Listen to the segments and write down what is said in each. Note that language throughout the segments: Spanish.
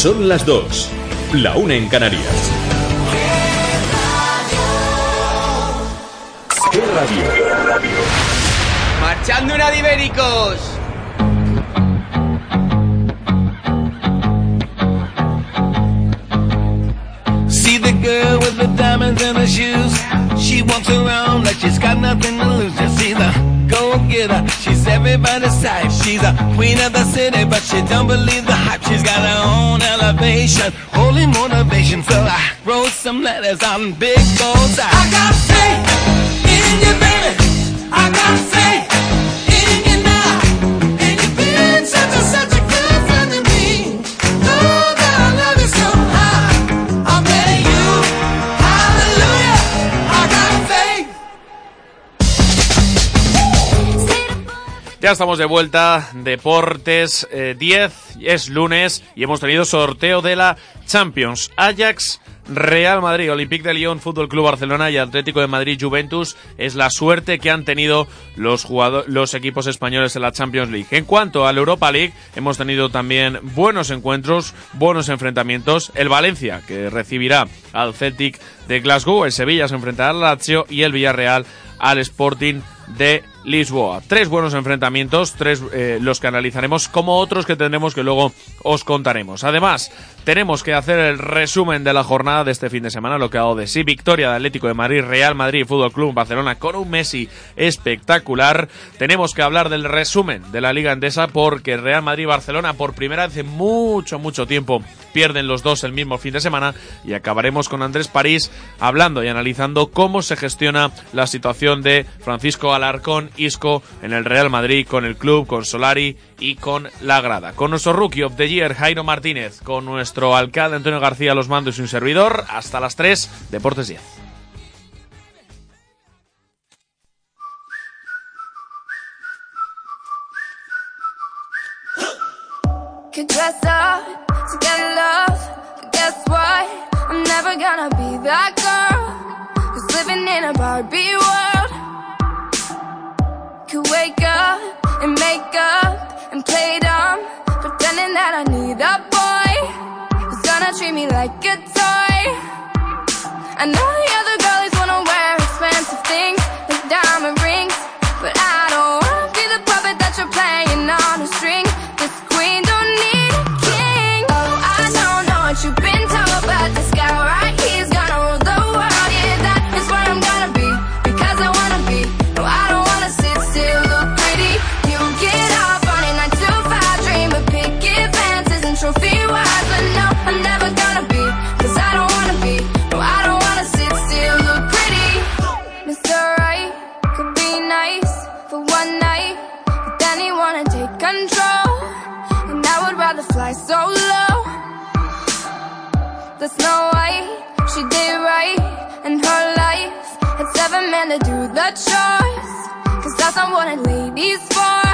Son las dos. La una en Canarias. ¿Qué radio? ¡Marchando una de Ibéricos! See the girl with the diamonds in her shoes. She walks around like she's got nothing to lose. Just see the go getter. Everybody's type. She's a queen of the city, but she don't believe the hype. She's got her own elevation, holy motivation. So I wrote some letters on big goals. I got faith in you, baby. I got faith Ya estamos de vuelta, Deportes eh, 10, es lunes y hemos tenido sorteo de la Champions. Ajax, Real Madrid, Olympique de Lyon, Fútbol Club Barcelona y Atlético de Madrid Juventus es la suerte que han tenido los los equipos españoles en la Champions League. En cuanto a la Europa League, hemos tenido también buenos encuentros, buenos enfrentamientos. El Valencia, que recibirá al Celtic de Glasgow, el Sevilla se enfrentará al Lazio y el Villarreal al Sporting de Lisboa. Tres buenos enfrentamientos, tres eh, los que analizaremos, como otros que tendremos que luego os contaremos. Además, tenemos que hacer el resumen de la jornada de este fin de semana, lo que ha dado de sí, victoria de Atlético de Madrid, Real Madrid, Fútbol Club Barcelona con un Messi espectacular. Tenemos que hablar del resumen de la Liga Endesa porque Real Madrid y Barcelona por primera vez en mucho, mucho tiempo pierden los dos el mismo fin de semana y acabaremos con Andrés París hablando y analizando cómo se gestiona la situación de Francisco Alarcón Isco en el Real Madrid con el club, con Solari y con la grada. Con nuestro rookie of the year Jairo Martínez, con nuestro alcalde Antonio García los mandos y un servidor, hasta las 3, Deportes 10. Could dress up to get love, but guess what? I'm never gonna be that girl who's living in a Barbie world. Could wake up and make up and play dumb, pretending that I need a boy who's gonna treat me like a toy. I know to do the choice. Cause that's not what a lady's for.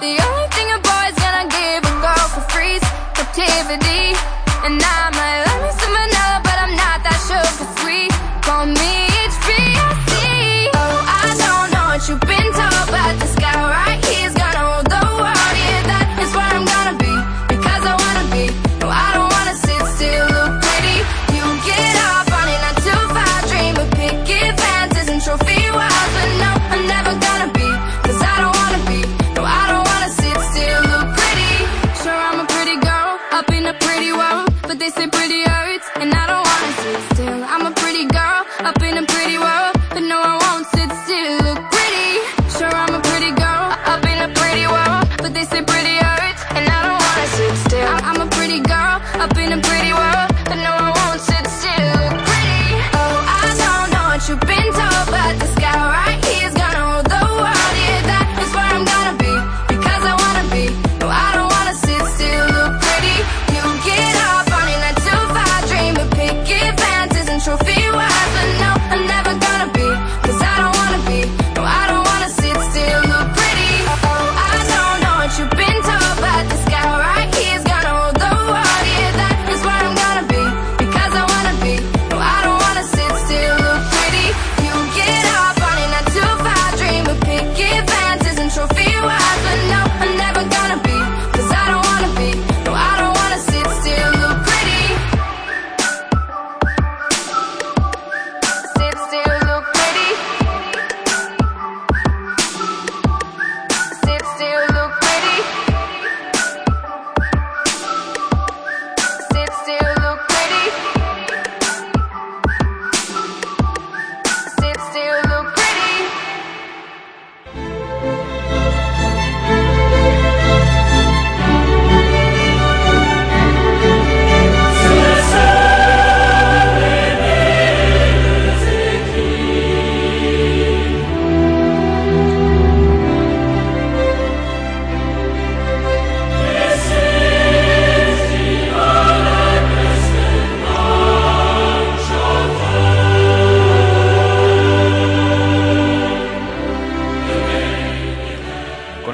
The only thing a boy's gonna give a girl for free is captivity. And I might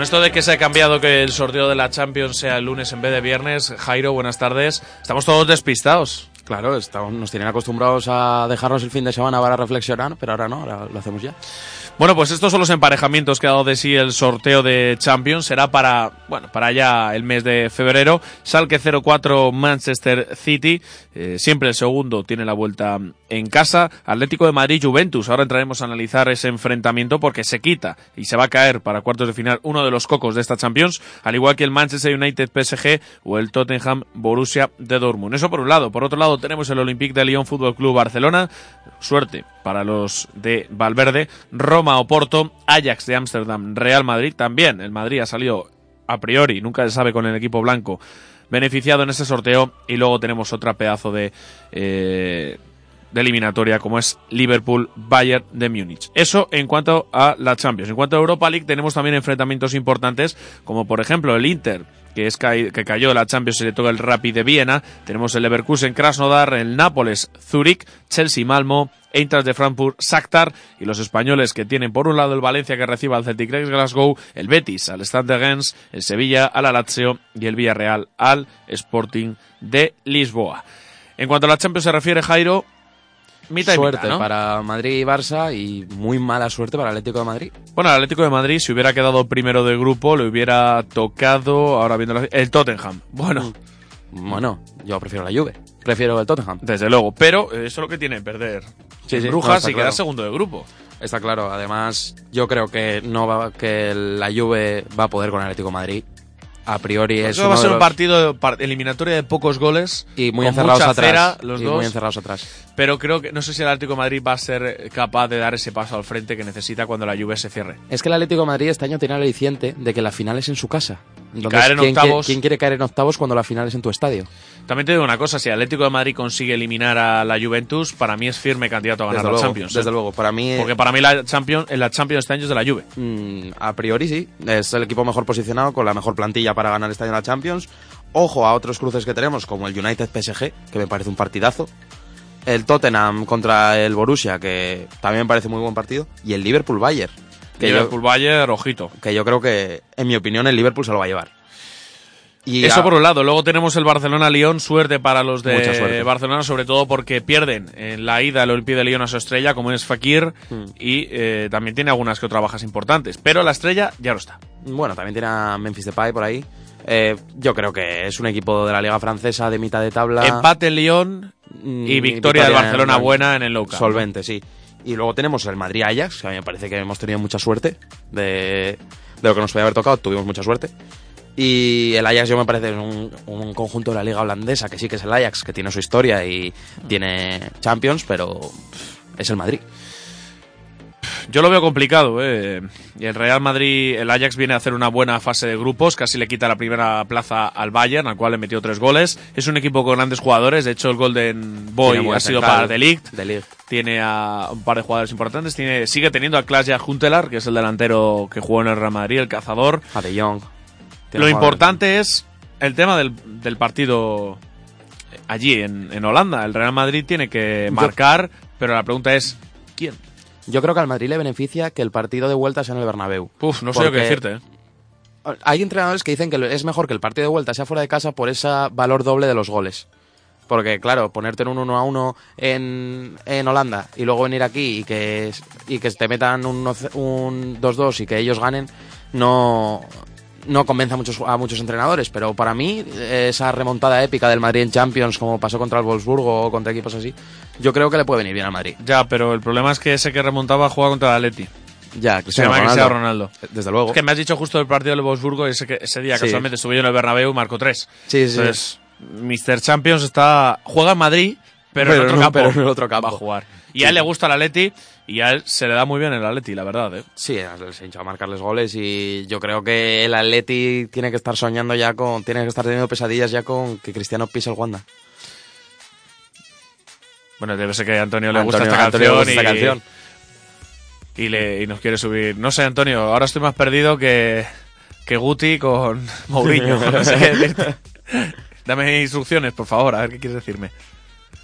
esto de que se ha cambiado que el sorteo de la Champions sea el lunes en vez de viernes, Jairo, buenas tardes. Estamos todos despistados. Claro, estamos, nos tienen acostumbrados a dejarnos el fin de semana para reflexionar, pero ahora no, ahora lo hacemos ya. Bueno, pues estos son los emparejamientos que ha dado de sí el sorteo de Champions. Será para, bueno, para ya el mes de febrero. Salque 04 Manchester City. Eh, siempre el segundo tiene la vuelta en casa. Atlético de Madrid Juventus. Ahora entraremos a analizar ese enfrentamiento porque se quita y se va a caer para cuartos de final uno de los cocos de esta Champions, al igual que el Manchester United PSG o el Tottenham Borussia de Dortmund. Eso por un lado. Por otro lado tenemos el Olympique de Lyon Fútbol Club Barcelona. Suerte para los de Valverde. Roma Oporto, Ajax de Ámsterdam, Real Madrid también. El Madrid ha salido a priori, nunca se sabe con el equipo blanco, beneficiado en este sorteo. Y luego tenemos otra pedazo de, eh, de eliminatoria como es Liverpool Bayern de Múnich. Eso en cuanto a la Champions. En cuanto a Europa League tenemos también enfrentamientos importantes como por ejemplo el Inter que, es que cayó la Champions y le toca el Rapid de Viena. Tenemos el Leverkusen Krasnodar, el Nápoles Zurich, Chelsea Malmo, Eintracht de Frankfurt, Shakhtar y los españoles que tienen por un lado el Valencia que reciba al Celtic Glasgow, el Betis al Stade de Rennes, el Sevilla al Lazio y el Villarreal al Sporting de Lisboa. En cuanto a la Champions se refiere, Jairo, mitad y suerte mitad, ¿no? para Madrid y Barça y muy mala suerte para el Atlético de Madrid. Bueno, el Atlético de Madrid, si hubiera quedado primero de grupo, le hubiera tocado, ahora viendo la- el Tottenham. Bueno, Bueno, yo prefiero la Juve, prefiero el Tottenham. desde luego, pero eso es lo que tiene perder Sí, sí, Brujas no, y quedar segundo de grupo. Está claro, además yo creo que no va, que la Juve va a poder con el Atlético de Madrid. A priori es Eso va a ser un los- partido eliminatoria de pocos goles y muy encerrados mucha atrás. cera, los y dos, muy encerrados atrás. pero creo que no sé si el Atlético de Madrid va a ser capaz de dar ese paso al frente que necesita cuando la Juve se cierre. Es que el Atlético de Madrid este año tiene el aliciente de que la final es en su casa. Entonces, caer en ¿quién, quiere- octavos- ¿quién quiere caer en octavos cuando la final es en tu estadio? También te digo una cosa, si el Atlético de Madrid consigue eliminar a la Juventus, para mí es firme candidato a ganar Desde la luego, Champions. ¿eh? desde luego. Para mí, Porque para mí la Champions, la Champions este año es de la Juve. Mm, a priori sí, es el equipo mejor posicionado con la mejor plantilla para ganar este año la Champions. Ojo a otros cruces que tenemos como el United PSG, que me parece un partidazo. El Tottenham contra el Borussia, que también me parece muy buen partido. Y el Liverpool Bayern, que, Liverpool Bayern, ojito. Que yo creo que, en mi opinión, el Liverpool se lo va a llevar. Y Eso a- por un lado. Luego tenemos el Barcelona-Lyon. Suerte para los de. Barcelona, sobre todo porque pierden en la ida el Olympique de Lyon a su estrella, como es Fakir, Hmm. y eh, también tiene algunas que otras bajas importantes. Pero la estrella ya no está. Bueno, también tiene a Memphis Depay por ahí. Eh, yo creo que es un equipo de la Liga Francesa de mitad de tabla. Empate en Lyon Mm, y victoria del en- Barcelona buena en el local. Solvente, sí. Y luego tenemos el Madrid-Ajax, que a mí me parece que hemos tenido mucha suerte de, de lo que nos podía haber tocado, tuvimos mucha suerte. Y el Ajax yo me parece un, un conjunto de la liga holandesa, que sí que es el Ajax, que tiene su historia y tiene Champions, pero es el Madrid. Yo lo veo complicado, ¿eh? Y el Real Madrid, el Ajax viene a hacer una buena fase de grupos, casi le quita la primera plaza al Bayern, al cual le metió tres goles. Es un equipo con grandes jugadores, de hecho el Golden Boy ha sido central, para De Ligt. De Ligt. Tiene a un par de jugadores importantes, tiene, sigue teniendo a Klaas Huntelaar, que es el delantero que jugó en el Real Madrid, el cazador. A De Jong. Lo importante es el tema del, del partido allí en, en Holanda. El Real Madrid tiene que marcar, pero la pregunta es, ¿quién? Yo creo que al Madrid le beneficia que el partido de vuelta sea en el Bernabéu. Uf, no sé lo que decirte, ¿eh? Hay entrenadores que dicen que es mejor que el partido de vuelta sea fuera de casa por ese valor doble de los goles. Porque, claro, ponerte en un 1 a 1 en, en Holanda y luego venir aquí y que, y que te metan un, un 2-2 y que ellos ganen, no, no convence a muchos, a muchos entrenadores. Pero para mí, esa remontada épica del Madrid en Champions, como pasó contra el Wolfsburgo o contra equipos así, yo creo que le puede venir bien al Madrid. Ya, pero el problema es que ese que remontaba juega contra el Atleti. Ya, Se Cristiano llama Ronaldo. Cristiano Ronaldo. Desde luego. Es que me has dicho justo del partido del Wolfsburgo ese, que, ese día Sí. casualmente estuve yo en el Bernabéu y marcó tres. Sí, sí. Entonces, Mr. Champions está juega en Madrid, pero, en otro no- campo. pero en el otro campo. Va a jugar. Y a él le gusta el Atleti y a él se le da muy bien el Atleti, la verdad. ¿eh? Sí, se hincha a marcarles goles y yo creo que el Atleti tiene que estar soñando ya con, tiene que estar teniendo pesadillas ya con que Cristiano pise el Wanda. Bueno, debe ser que a Antonio le gusta Antonio- esta Antonio le canción, gusta y, esta canción. Y, le, y nos quiere subir. No sé, Antonio, ahora estoy más perdido que, que Guti con Mourinho. no sé qué decirte. Dame instrucciones, por favor, a ver qué quieres decirme.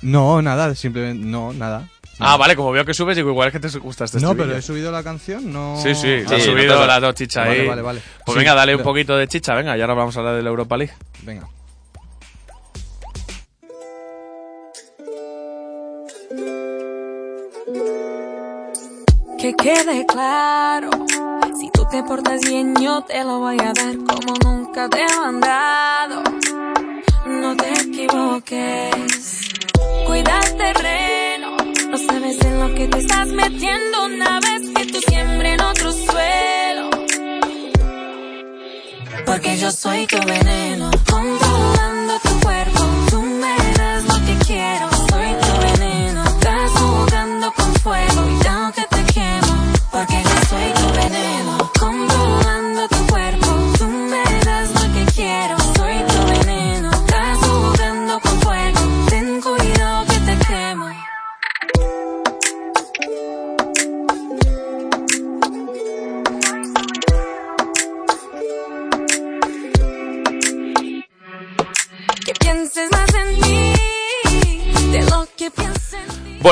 No, nada, simplemente. No, nada. Ah, vale, como veo que subes, digo, igual es que te gusta este No, pero he subido la canción, no. Sí, sí, Sí, has no subido te- las dos chichas Vale, ahí. vale, vale. Pues Sí, venga, dale un poquito de chicha, venga, y ahora vamos a hablar de la Europa League. Venga. Que quede claro, si tú te portas bien yo te lo voy a dar como nunca te he mandado. No te equivoques, cuida el terreno, no sabes en lo que te estás metiendo una vez que tú siembres en otro suelo. Porque yo soy tu veneno, tu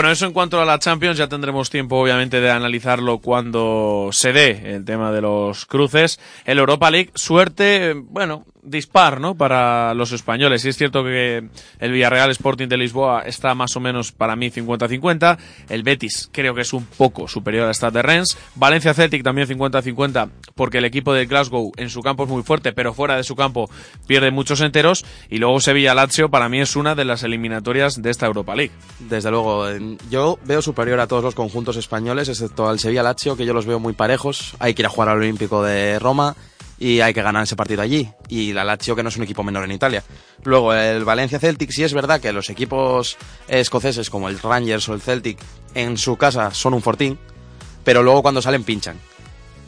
Bueno, eso en cuanto a la Champions, ya tendremos tiempo obviamente de analizarlo cuando se dé el tema de los cruces. El Europa League, suerte, bueno, dispar, ¿no? Para los españoles. Y es cierto que el Villarreal Sporting de Lisboa está más o menos para mí 50-50. El Betis creo que es un poco superior al Stade de Rennes. Valencia Celtic también 50-50 porque el equipo de Glasgow en su campo es muy fuerte, pero fuera de su campo pierde muchos enteros. Y luego Sevilla Lazio para mí es una de las eliminatorias de esta Europa League. Desde luego, yo veo superior a todos los conjuntos españoles, excepto al Sevilla Lazio, que yo los veo muy parejos. Hay que ir a jugar al Olímpico de Roma y hay que ganar ese partido allí. Y la Lazio, que no es un equipo menor en Italia. Luego, el Valencia Celtic, sí es verdad que los equipos escoceses, como el Rangers o el Celtic, en su casa son un fortín, pero luego cuando salen pinchan.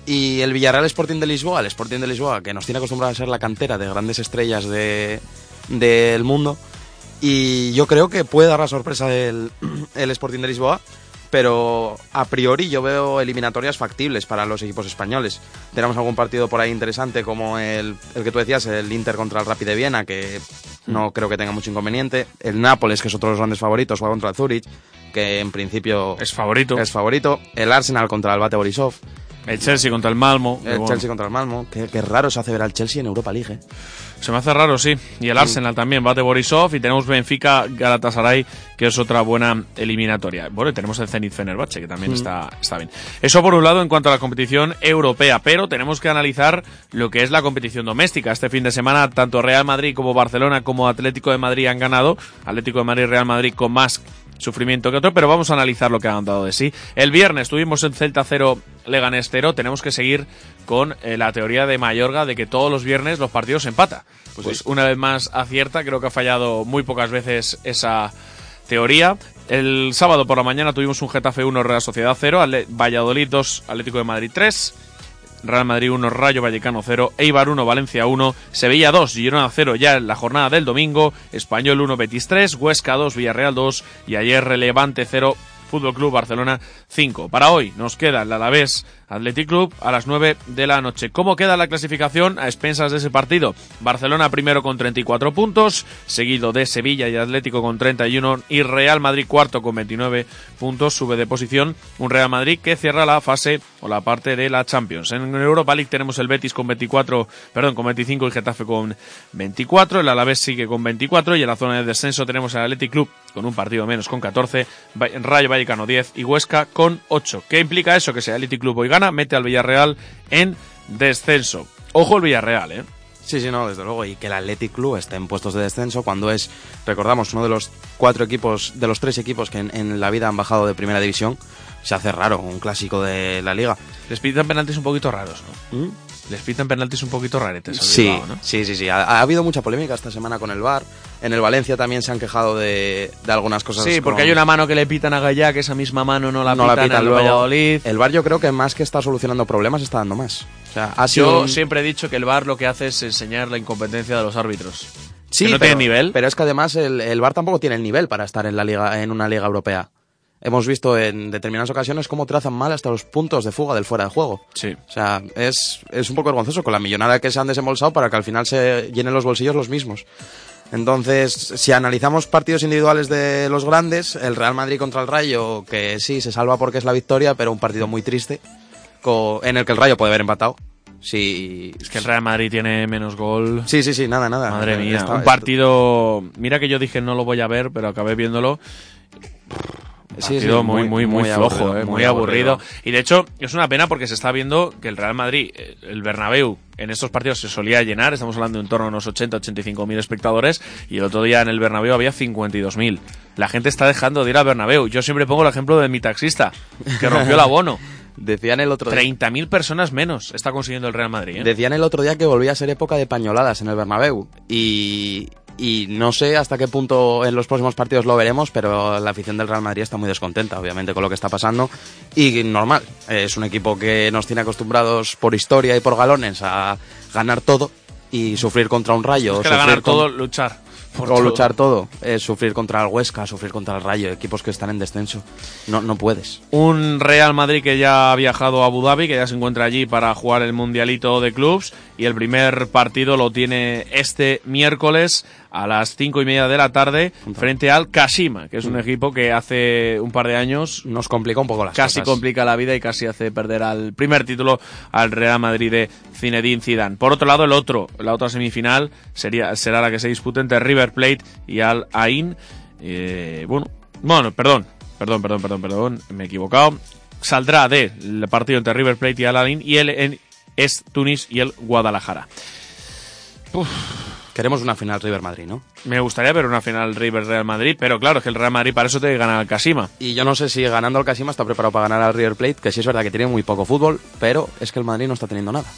Y el Villarreal Sporting de Lisboa, el Sporting de Lisboa, que nos tiene acostumbrado a ser la cantera de grandes estrellas de, del mundo, y yo creo que puede dar la sorpresa el, el Sporting de Lisboa, pero a priori yo veo eliminatorias factibles para los equipos españoles. Tenemos algún partido por ahí interesante como el, el que tú decías, el Inter contra el Rapid de Viena, que no creo que tenga mucho inconveniente. El Nápoles, que es otro de los grandes favoritos, juega contra el Zurich, que en principio Es favorito. es favorito. El Arsenal contra el Bate Borisov. El Chelsea contra el Malmo. El bueno, Chelsea contra el Malmo. Qué, qué raro se hace ver al Chelsea en Europa League. ¿eh? Se me hace raro, sí. Y el Arsenal también, bate Borisov. Y tenemos Benfica Galatasaray, que es otra buena eliminatoria. Bueno, y tenemos el Zenit Fenerbahce, que también está, está bien. Eso por un lado en cuanto a la competición europea. Pero tenemos que analizar lo que es la competición doméstica. Este fin de semana, tanto Real Madrid como Barcelona como Atlético de Madrid han ganado. Atlético de Madrid y Real Madrid con más sufrimiento que otro, pero vamos a analizar lo que han dado de sí. El viernes tuvimos en Celta 0, Leganés 0. Tenemos que seguir con eh, la teoría de Mayorga de que todos los viernes los partidos se empata. Pues, una vez más acierta, creo que ha fallado muy pocas veces esa teoría. El sábado por la mañana tuvimos un Getafe 1, Real Sociedad 0, Ale- Valladolid 2, Atlético de Madrid 3. Real Madrid 1, Rayo Vallecano 0, Eibar 1, Valencia 1, Sevilla 2, Girona 0 ya en la jornada del domingo, Español 1, Betis 3, Huesca 2, Villarreal 2 y ayer Relevante 0, Fútbol Club Barcelona 5. Para hoy nos queda el Alavés Athletic Club a las 9 de la noche. ¿Cómo queda la clasificación a expensas de ese partido? Barcelona primero con 34 puntos, seguido de Sevilla y Atlético con 31 y Real Madrid cuarto con 29 puntos, sube de posición un Real Madrid que cierra la fase o la parte de la Champions. En Europa League tenemos el Betis con 24, perdón, con 25 y Getafe con 24, el Alavés sigue con 24 y en la zona de descenso tenemos el Athletic Club con un partido menos con 14, Va- Rayo Vallecano 10 y Huesca con 8. ¿Qué implica eso? Que si el Club hoy gana, mete al Villarreal en descenso. Ojo el Villarreal, ¿eh? Sí, sí, no, desde luego. Y que el Athletic Club esté en puestos de descenso cuando es, recordamos, uno de los cuatro equipos, de los tres equipos que en, en la vida han bajado de primera división, se hace raro, un clásico de la liga. Les pitan penaltis un poquito raros, ¿no? ¿Mm? Les pitan penaltis un poquito raretes. al Sí, Bilbao, ¿no? sí, sí, sí. Ha, ha habido mucha polémica esta semana con el VAR. En el Valencia también se han quejado de, de algunas cosas. Sí, porque con- hay una mano que le pitan a Gallá, que esa misma mano no la no pitan, la pitan en el luego. Valladolid. El VAR yo creo que más que está solucionando problemas, está dando más. O sea, ha sido Yo un- siempre he dicho que el VAR lo que hace es enseñar la incompetencia de los árbitros. Sí, que no pero, tiene nivel. Pero es que además el, el VAR tampoco tiene el nivel para estar en la liga, en una liga europea. Hemos visto en determinadas ocasiones cómo trazan mal hasta los puntos de fuga del fuera de juego. Sí. O sea, es, es un poco vergonzoso con la millonada que se han desembolsado para que al final se llenen los bolsillos los mismos. Entonces, si analizamos partidos individuales de los grandes, el Real Madrid contra el Rayo, que sí, se salva porque es la victoria, pero un partido muy triste, en el que el Rayo puede haber empatado. Sí, Es que el Real Madrid tiene menos gol. sí, sí, sí, nada, nada. Madre mía, Está- un partido. Mira que yo dije no lo voy a ver, pero acabé viéndolo. Sí, sí, muy, muy, muy, flojo, aburrido, eh, muy, aburrido. Y de hecho, es una pena porque se está viendo que el Real Madrid, el Bernabéu, en estos partidos se solía llenar. Estamos hablando de en torno a unos 80, 85 mil espectadores. Y el otro día en el Bernabéu había 52 mil. La gente está dejando de ir al Bernabéu. Yo siempre pongo el ejemplo de mi taxista, que rompió el abono. Decían el otro día. 30.000 personas menos está consiguiendo el Real Madrid. ¿eh? Decían el otro día que volvía a ser época de pañoladas en el Bernabéu. Y, y no sé hasta qué punto en los próximos partidos lo veremos, pero la afición del Real Madrid está muy descontenta, obviamente, con lo que está pasando. Y normal, es un equipo que nos tiene acostumbrados por historia y por galones a ganar todo y sufrir contra un rayo. Es que la ganar sufrir con- todo, luchar. por o todo. luchar todo, sufrir contra el Huesca, sufrir contra el Rayo, equipos que están en descenso. No, no puedes. Un Real Madrid que ya ha viajado a Abu Dhabi, que ya se encuentra allí para jugar el Mundialito de Clubs. Y el primer partido lo tiene este miércoles a las cinco y media de la tarde frente al Kashima, que es un equipo que hace un par de años Nos complica un poco las casi cosas. complica la vida y casi hace perder al primer título al Real Madrid de Zinedine Zidane. Por otro lado, el otro, la otra semifinal sería será la que se dispute entre River Plate y Al Ain. Eh, bueno, bueno, perdón, perdón, perdón, perdón, perdón, me he equivocado. Saldrá del partido entre River Plate y Al Ain y el en, es Tunis y el Guadalajara. Queremos una final River Madrid, ¿no? Me gustaría ver una final River Real Madrid, pero claro, es que el Real Madrid para eso tiene que ganar al Kashima. Y yo no sé si ganando al Casima está preparado para ganar al River Plate, que sí es verdad que tiene muy poco fútbol, pero es que el Madrid no está teniendo nada.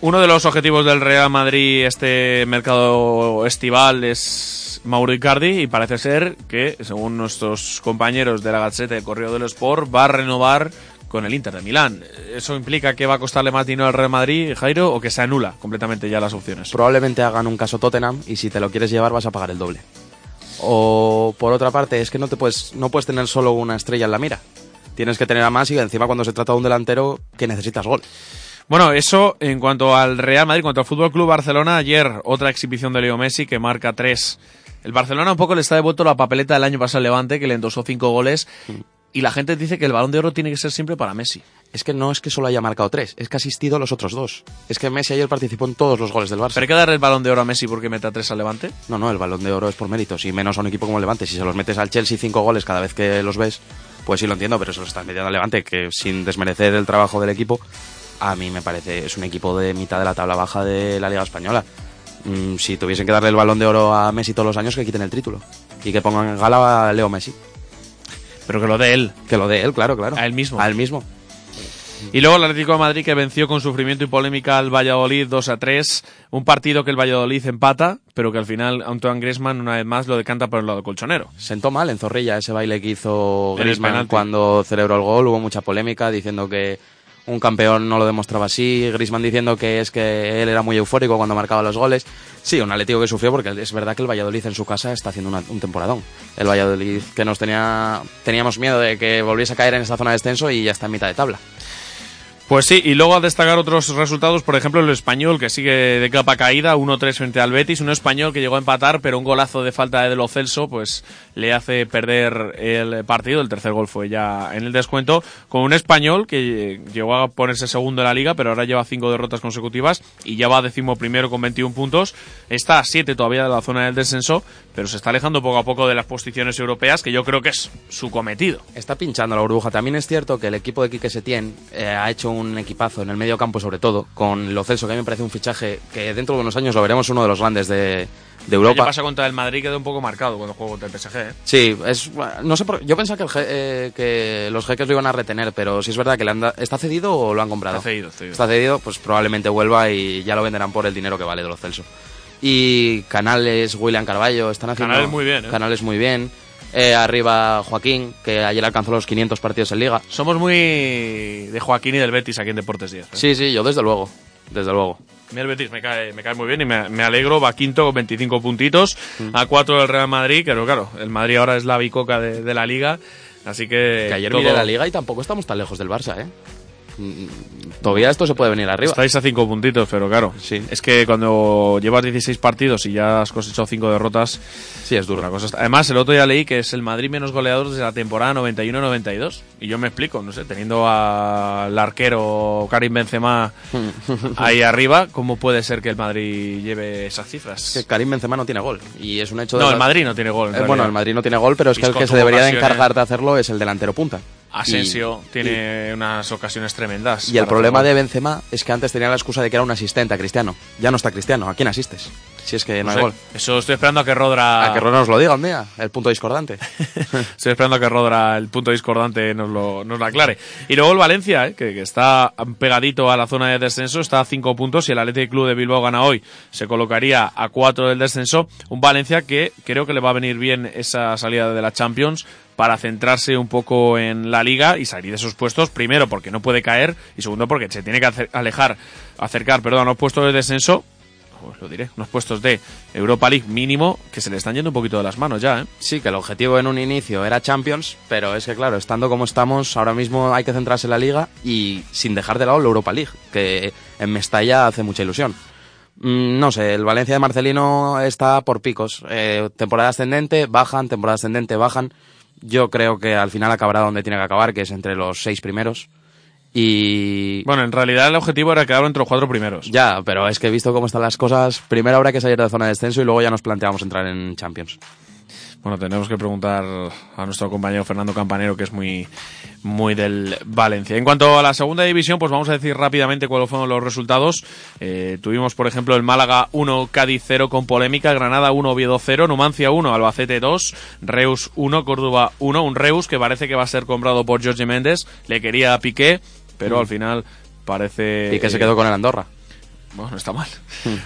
Uno de los objetivos del Real Madrid este mercado estival es Mauro Icardi y parece ser que, según nuestros compañeros de la Gazzetta del Correo del Sport, va a renovar con el Inter de Milán. ¿Eso implica que va a costarle más dinero al Real Madrid, Jairo, o que se anula completamente ya las opciones? Probablemente hagan un caso Tottenham y si te lo quieres llevar vas a pagar el doble. O por otra parte, es que no te puedes no puedes tener solo una estrella en la mira. Tienes que tener a más y encima cuando se trata de un delantero que necesitas gol. Bueno, eso en cuanto al Real Madrid, en cuanto al Fútbol Club Barcelona, ayer otra exhibición de Leo Messi que marca tres. El Barcelona un poco le está devuelto la papeleta del año pasado al Levante, que le endosó cinco goles. Y la gente dice que el balón de oro tiene que ser siempre para Messi. Es que no es que solo haya marcado tres, es que ha asistido a los otros dos. Es que Messi ayer participó en todos los goles del Barça. ¿Pero hay que darle el balón de oro a Messi porque meta tres al Levante? No, no, el balón de oro es por méritos y menos a un equipo como el Levante. Si se los metes al Chelsea cinco goles cada vez que los ves, pues sí lo entiendo, pero se los estás metiendo al Levante, que sin desmerecer el trabajo del equipo, a mí me parece, es un equipo de mitad de la tabla baja de la Liga Española. Mm, si tuviesen que darle el balón de oro a Messi todos los años, que quiten el título y que pongan en gala a Leo Messi. Pero que lo dé él. Que lo dé él, claro, claro. A él mismo. A él mismo. Y luego el Atlético de Madrid que venció con sufrimiento y polémica al Valladolid 2 a 3. Un partido que el Valladolid empata, pero que al final Antoine Griezmann una vez más lo decanta por el lado colchonero. Sentó mal en Zorrilla ese baile que hizo Griezmann cuando celebró el gol. Hubo mucha polémica diciendo que un campeón no lo demostraba así. Griezmann diciendo que es que él era muy eufórico cuando marcaba los goles. Sí, un Atlético que sufrió porque es verdad que el Valladolid en su casa está haciendo un temporadón. El Valladolid que nos tenía teníamos miedo de que volviese a caer en esta zona de descenso y ya está en mitad de tabla. Pues sí, y luego a destacar otros resultados, por ejemplo, el español que sigue de capa caída, 1-3 frente al Betis, un español que llegó a empatar, pero un golazo de falta de Lo Celso, pues le hace perder el partido, el tercer gol fue ya en el descuento, con un español que llegó a ponerse segundo en la liga, pero ahora lleva cinco derrotas consecutivas y ya va décimo primero con 21 puntos, está a 7 todavía de la zona del descenso, pero se está alejando poco a poco de las posiciones europeas, que yo creo que es su cometido. Está pinchando la burbuja. También es cierto que el equipo de Quique Setién eh, ha hecho un equipazo en el medio campo, sobre todo, con Lo Celso, que a mí me parece un fichaje que dentro de unos años lo veremos uno de los grandes de, Europa. pasado contra el Madrid quedó un poco marcado cuando jugó contra el PSG, ¿eh? Sí, es, no sé por, yo pensaba que, el eh, que los jeques lo iban a retener, pero si es verdad que le han da- ¿está cedido o lo han comprado. Está cedido, está cedido. Está cedido, pues probablemente vuelva y ya lo venderán por el dinero que vale de los Celso. Y Canales, William Carballo, están haciendo... Canales muy bien, ¿eh? Canales muy bien. Eh, arriba Joaquín, que ayer alcanzó los 500 partidos en Liga. Somos muy de Joaquín y del Betis aquí en Deportes 10. ¿eh? Sí, sí, yo desde luego, desde luego. A mí el Betis me cae, me cae muy bien y me, me alegro. Va quinto con 25 puntitos, a 4 del Real Madrid, pero claro, el Madrid ahora es la bicoca de, de la liga. Así que. Que ayer todo- miré la Liga y tampoco estamos tan lejos del Barça, ¿eh? Todavía esto se puede venir arriba. Estáis a cinco puntitos, pero claro. Sí. Es que cuando llevas 16 partidos y ya has cosechado cinco derrotas, Sí, es cosa está- Además, el otro día leí que es el Madrid menos goleador desde la temporada 91-92. Y yo me explico, no sé, teniendo al arquero Karim Benzema ahí arriba, ¿cómo puede ser que el Madrid lleve esas cifras? que Karim Benzema no tiene gol. Y es un hecho de no, el Madrid no tiene gol. Eh, bueno, el Madrid no tiene gol, pero es que el que se debería de encargar de hacerlo es el delantero punta. Asensio Y- tiene unas ocasiones tremendas. Y el problema de. Benzema es que antes tenía la excusa de que era un asistente a Cristiano. Ya no está Cristiano. ¿A quién asistes? Si es que no, No hay sé, gol. Eso estoy esperando a que Rodra. A que Ronald nos lo diga un día, el punto discordante. Estoy esperando a que Rodra, el punto discordante, nos lo, nos lo aclare. Y luego el Valencia, eh, que, que está pegadito a la zona de descenso, está a cinco puntos y el Athletic Club de Bilbao gana hoy. Se colocaría a cuatro del descenso. Un Valencia que creo que le va a venir bien esa salida de la Champions para centrarse un poco en la liga y salir de esos puestos, primero porque no puede caer y segundo porque se tiene que alejar, acercar, perdón, a los puestos de descenso pues lo diré, unos puestos de Europa League mínimo que se le están yendo un poquito de las manos ya, ¿eh? Sí, que el objetivo en un inicio era Champions, pero es que claro, estando como estamos, ahora mismo hay que centrarse en la Liga y sin dejar de lado la Europa League, que en Mestalla hace mucha ilusión. Mm, No sé, el Valencia de Marcelino está por picos. Eh, temporada ascendente, bajan, temporada ascendente, bajan. Yo creo que al final acabará donde tiene que acabar, que es entre los seis primeros. Y Bueno, en realidad el objetivo era quedar entre los cuatro primeros. ya, pero es que visto cómo están las cosas. Primero habrá que salir de la zona de descenso y luego ya nos planteamos entrar en Champions. Bueno, tenemos que preguntar a nuestro compañero Fernando Campanero, que es muy, muy del Valencia. En cuanto a la segunda división, pues vamos a decir rápidamente cuáles fueron los resultados. Eh, tuvimos, por ejemplo, el Málaga 1, Cádiz 0 con polémica, Granada 1, Oviedo 0, Numancia 1, Albacete 2, Reus 1, Córdoba 1, un Reus que parece que va a ser comprado por Jorge Méndez, le quería a Piqué, pero al final parece... Y que se quedó con el Andorra. Bueno, no está mal.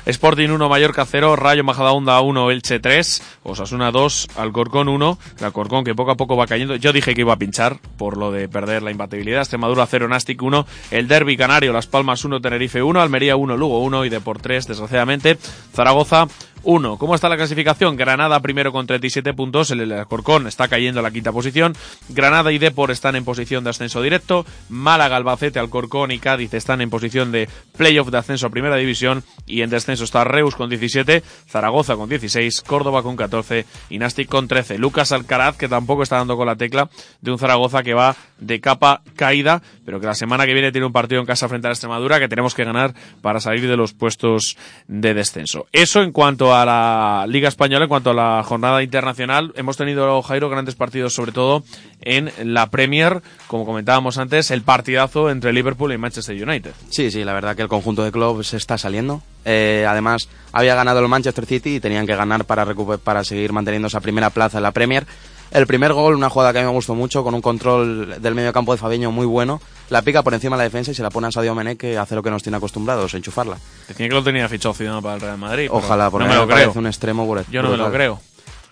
Sporting 1, Mallorca 0, Rayo Majadahonda 1, Elche 3, Osasuna 2, Alcorcón 1, el Alcorcón que poco a poco va cayendo. Yo dije que iba a pinchar por lo de perder la imbatibilidad. Extremadura 0, Nastic 1, el Derby Canario, Las Palmas 1, Tenerife 1, Almería 1, Lugo 1 y Deport 3, desgraciadamente. Zaragoza 1. ¿Cómo está la clasificación? Granada primero con 37 puntos, el Alcorcón está cayendo a la quinta posición. Granada y Depor están en posición de ascenso directo. Málaga, Albacete, Alcorcón y Cádiz están en posición de playoff de ascenso a primera división. Y en descenso está Reus con 17, Zaragoza con 16, Córdoba con 14 y Nastic con 13. Lucas Alcaraz, que tampoco está dando con la tecla de un Zaragoza que va de capa caída, pero que la semana que viene tiene un partido en casa frente a la Extremadura que tenemos que ganar para salir de los puestos de descenso. Eso en cuanto a la Liga Española, en cuanto a la jornada internacional, hemos tenido, Jairo, grandes partidos, sobre todo en la Premier, como comentábamos antes, el partidazo entre Liverpool y Manchester United. Sí, sí, la verdad que el conjunto de clubes está saliendo. Eh, además, había ganado el Manchester City y tenían que ganar para, para seguir manteniendo esa primera plaza en la Premier. El primer gol, una jugada que a mí me gustó mucho, con un control del medio campo de Fabiño muy bueno. La pica por encima de la defensa y se la pone a Sadio Mané, que hace lo que nos tiene acostumbrados, enchufarla. Decía que lo tenía fichado Zidane para el Real Madrid. Ojalá, porque no me lo creo. un extremo Yo no me lo creo.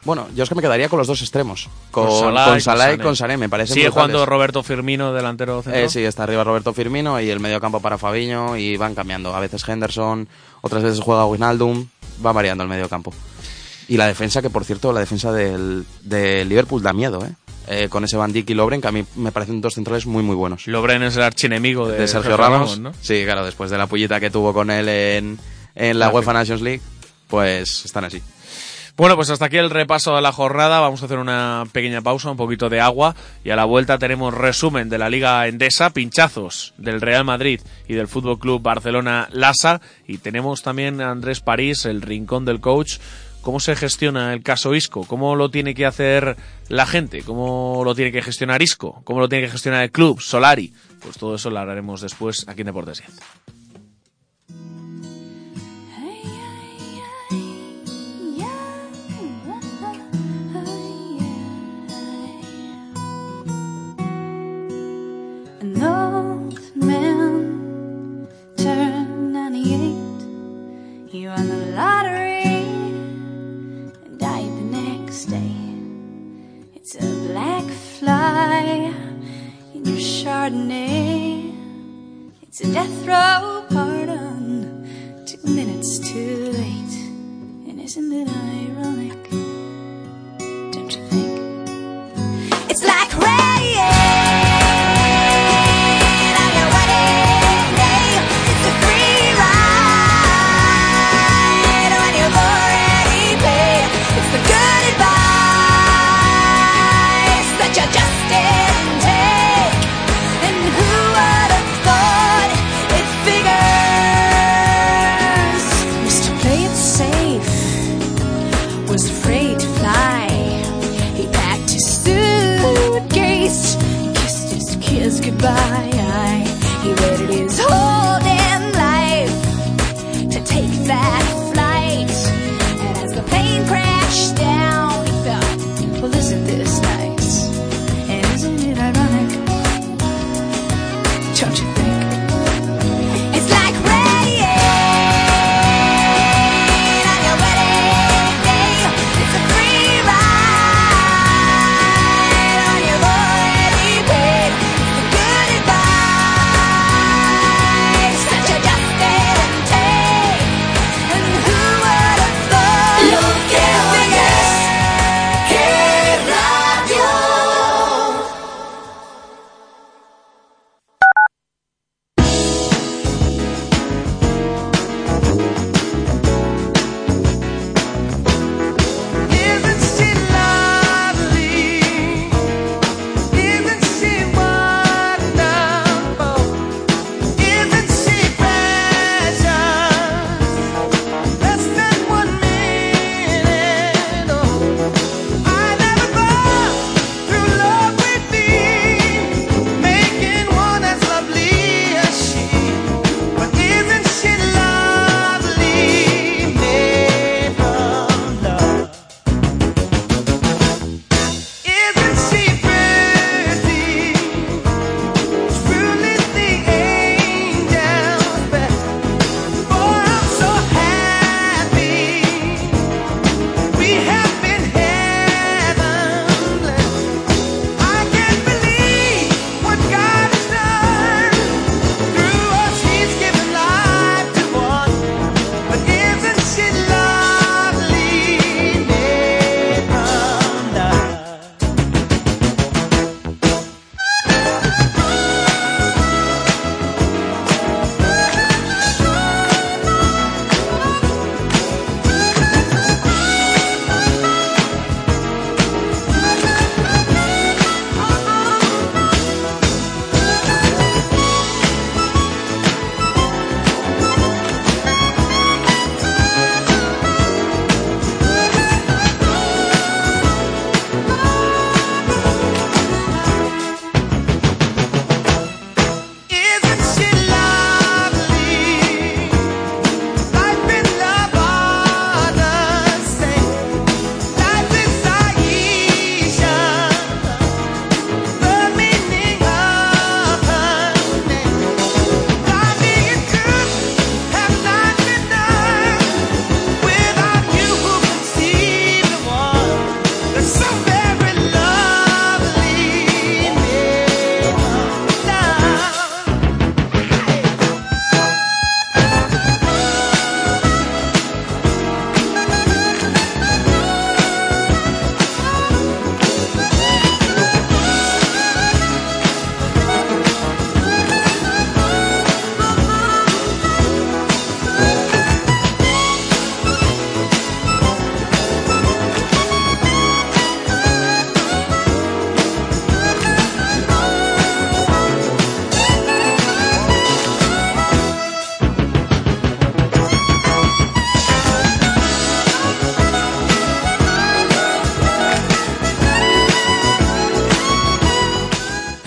Bueno, yo es que me quedaría con los dos extremos. Con, Con con Salah y Salah, con y Sané. con Sané, me parece Sigue jugando Roberto Firmino, delantero. Eh, sí, está arriba Roberto Firmino y el medio campo para Fabiño y van cambiando. A veces Henderson, otras veces juega Wijnaldum, va variando el medio campo. Y la defensa, que por cierto, la defensa del, del Liverpool da miedo, ¿eh? Eh, Con ese Van Dijk y Lobren, que a mí me parecen dos centrales muy, muy buenos. Lobren es el archienemigo de, De Sergio Ramos, ¿no? Sí, claro, después de la pullita que tuvo con él en, en la. UEFA Nations League, pues están así. Bueno, pues hasta aquí el repaso de la jornada. Vamos a hacer una pequeña pausa, un poquito de agua. Y a la vuelta tenemos resumen de la Liga Endesa, pinchazos del Real Madrid y del Fútbol Club Barcelona Lasa. Y tenemos también a Andrés París, el rincón del coach. ¿Cómo se gestiona el caso Isco? ¿Cómo lo tiene que hacer la gente? ¿Cómo lo tiene que gestionar Isco? ¿Cómo lo tiene que gestionar el club? Solari. Pues todo eso lo hablaremos después aquí en Deportes 10. An old man turned 98. He won the lottery black fly in your Chardonnay. It's a death row pardon, two minutes too late. And isn't it ironic? Don't you think? It's like rain says goodbye.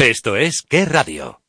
Esto es Qué Radio.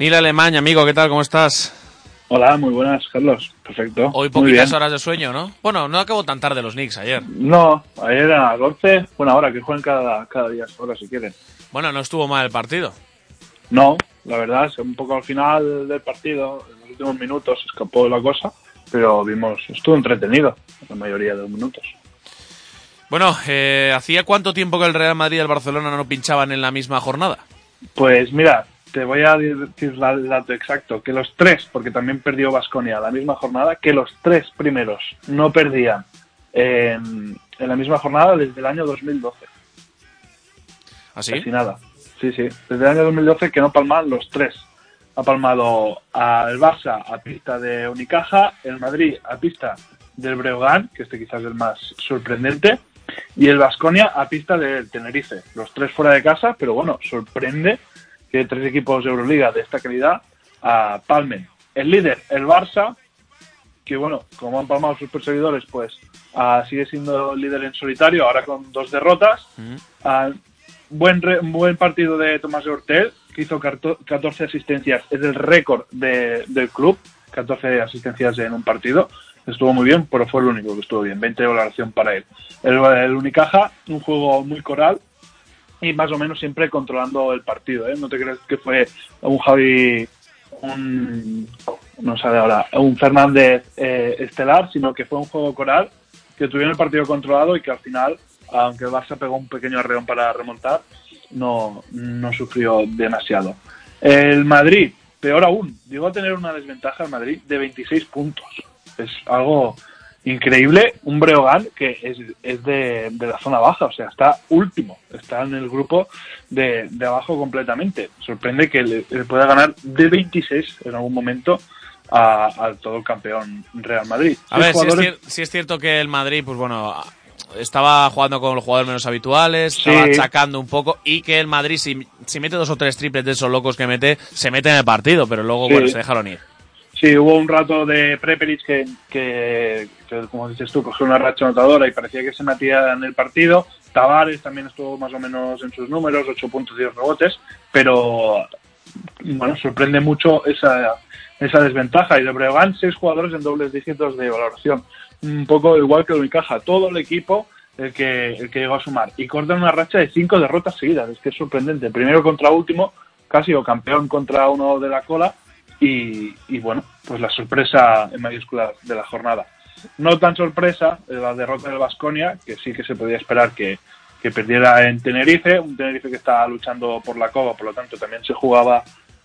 Neil Alemán, amigo, ¿qué tal? ¿Cómo estás? Hola, muy buenas, Carlos. Perfecto. Hoy poquitas horas de sueño, ¿no? Bueno, no acabó tan tarde los Knicks ayer. No, ayer a las 11, buena hora, que jueguen cada, cada día ahora si quieren. Bueno, no estuvo mal el partido. No, la verdad, es que un poco al final del partido, en los últimos minutos, se escapó la cosa, pero vimos, estuvo entretenido la mayoría de los minutos. Bueno, eh, ¿hacía cuánto tiempo que el Real Madrid y el Barcelona no pinchaban en la misma jornada? Pues mira, te voy a decir el dato exacto, que los tres, porque también perdió Vasconia la misma jornada, que los tres primeros no perdían en, en la misma jornada desde el año 2012. ¿Así? Casi nada. Sí, sí. Desde el año 2012 que no palman los tres. Ha palmado al Barça a pista de Unicaja, el Madrid a pista del Breogán, que este quizás es el más sorprendente, y el Vasconia a pista del Tenerife. Los tres fuera de casa, pero bueno, sorprende que tres equipos de Euroliga de esta calidad a palmen. El líder, el Barça, que bueno, como han palmado sus perseguidores, pues ah, sigue siendo líder en solitario, ahora con dos derrotas. Ah, buen, re- buen partido de Tomás de Hortel, que hizo carto- 14 asistencias, es el récord de- del club, 14 asistencias en un partido. Estuvo muy bien, pero fue el único que estuvo bien, 20 de valoración para él. El, el Unicaja, un juego muy coral y más o menos siempre controlando el partido. ¿eh? No te crees que fue un Javi, un, no sabe ahora, un Fernández eh, estelar, sino que fue un juego coral que tuvieron el partido controlado y que al final, aunque el Barça pegó un pequeño arreón para remontar, no, no sufrió demasiado. El Madrid, peor aún, llegó a tener una desventaja el Madrid de 26 puntos. Es algo increíble. Un Breogán que es, es de, de la zona baja, o sea, está último, está en el grupo de, de abajo completamente. Sorprende que le, le pueda ganar de 26 en algún momento a- todo el campeón Real Madrid. A ver, si es, sí es cierto que el Madrid, pues bueno, estaba jugando con los jugadores menos habituales, estaba achacando un poco y que el Madrid, si, si mete dos o tres triples de esos locos que mete, se mete en el partido, pero luego, Sí. bueno, se dejaron ir. Sí, hubo un rato de Prepelic que, que, como dices tú, cogió una racha anotadora y parecía que se metía en el partido. Tavares también estuvo más o menos en sus números, 8 puntos y 10 rebotes, pero bueno, sorprende mucho esa, esa desventaja. Y de Breogán, seis jugadores en dobles dígitos de valoración. Un poco igual que Unicaja, todo el equipo el que, el que llegó a sumar. Y cortan una racha de cinco derrotas seguidas, es que es sorprendente. Primero contra último, casi o campeón contra uno de la cola. Y, bueno, pues la sorpresa en mayúsculas de la jornada. No tan sorpresa eh, la derrota del Vasconia, que sí que se podía esperar que, que perdiera en Tenerife, un Tenerife que está luchando por la coba, por lo tanto también se jugaba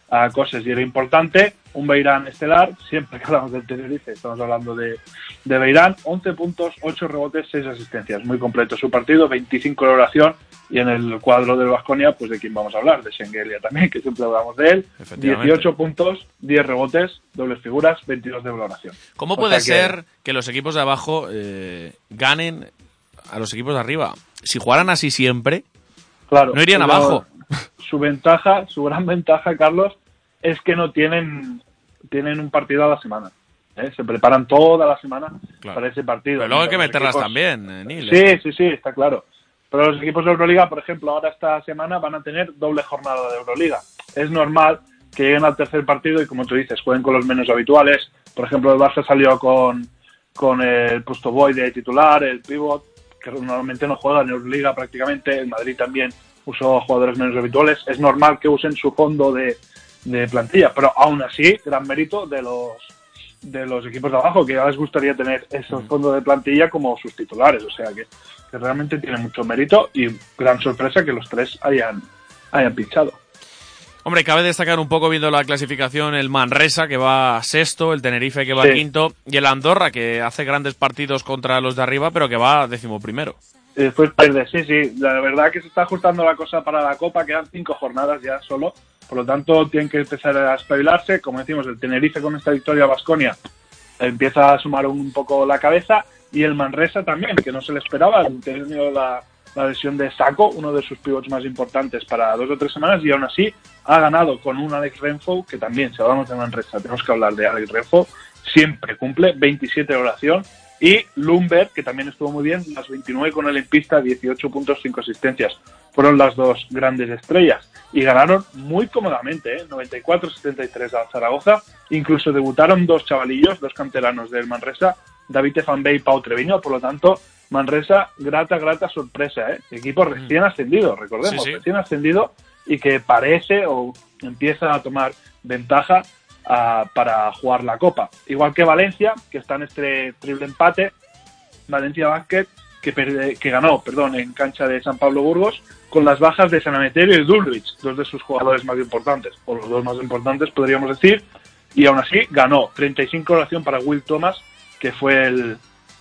a cosas y era importante. Un Beirán estelar, siempre que hablamos del Tenerife, estamos hablando de, de Beirán, 11 puntos, 8 rebotes, 6 asistencias. Muy completo su partido, 25 de oración. Y en el cuadro del Vasconia, pues de quién vamos a hablar, de Schengelia también, que siempre hablamos de él. Efectivamente. 18 puntos, 10 rebotes, dobles figuras, 22 de valoración. ¿Cómo O puede que- ser que los equipos de abajo eh, ganen a los equipos de arriba? Si jugaran así siempre, Claro, no irían abajo. Su ventaja, su gran ventaja, Carlos, es que no tienen, tienen un partido a la semana. ¿eh? Se preparan toda la semana Claro. para ese partido. pero luego hay que meterlas equipos- también, eh, Neil. Sí, sí, sí, está claro. Pero los equipos de Euroliga, por ejemplo, ahora esta semana van a tener doble jornada de Euroliga. Es normal que lleguen al tercer partido y, como tú dices, jueguen con los menos habituales. Por ejemplo, el Barça salió con, con el puesto boy de titular, el pivot, que normalmente no juega en Euroliga prácticamente. El Madrid también usó jugadores menos habituales. Es normal que usen su fondo de, de plantilla, pero aún así, gran mérito de los de los equipos de abajo, que ya les gustaría tener esos fondos de plantilla como sus titulares. O sea que, que realmente tiene mucho mérito y gran sorpresa que los tres hayan, hayan pinchado. Hombre, cabe destacar un poco viendo la clasificación el Manresa que va sexto, el Tenerife que va Sí. quinto y el Andorra que hace grandes partidos contra los de arriba pero que va décimo primero. Después pierde, sí, sí. La verdad que se está ajustando la cosa para la Copa, quedan cinco jornadas ya solo. Por lo tanto, tienen que empezar a espabilarse. Como decimos, el Tenerife con esta victoria a Basconia empieza a sumar un poco la cabeza. Y el Manresa también, que no se le esperaba. Tenido la, la lesión de Saco, uno de sus pivots más importantes, para dos o tres semanas. Y aún así ha ganado con un Alex Renfro, que también, si hablamos de Manresa, tenemos que hablar de Alex Renfro. siempre cumple, 27 de oración. Y Lumber, que también estuvo muy bien, las 29 con el en pista, 18 puntos, 5 asistencias. Fueron las dos grandes estrellas. Y ganaron muy cómodamente, ¿eh? 94-73 a Zaragoza. Incluso debutaron dos chavalillos, dos canteranos del Manresa, David Efanbe y Pau Treviño. Por lo tanto, Manresa, grata, grata sorpresa. ¿eh? Equipo recién ascendido, recordemos, Sí, sí. recién ascendido y que parece o empieza a tomar ventaja ah, para jugar la Copa. Igual que Valencia, que está en este triple empate, Valencia Basket, que, perde- que ganó perdón, en cancha de San Pablo Burgos, con las bajas de San Ameterio y Dulrich, dos de sus jugadores más importantes, o los dos más importantes podríamos decir, y aún así ganó 35 oración para Will Thomas, que fue el,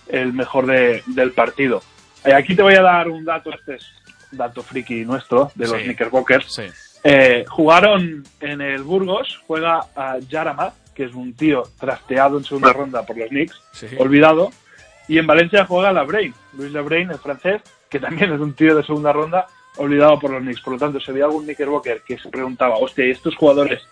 el mejor de- del partido. Eh, aquí te voy a dar un dato, este es un dato friki nuestro, de los Sí. Knickerbockers. Sí. Eh, jugaron en el Burgos, juega a Yarama, que es un tío trasteado en segunda ronda por los Knicks, Sí. olvidado, y en Valencia juega Labrain, Luis Labrain, el francés, que también es un tío de segunda ronda, olvidado por los Knicks. Por lo tanto, si había algún Knickerbocker que se preguntaba, hostia, ¿y estos jugadores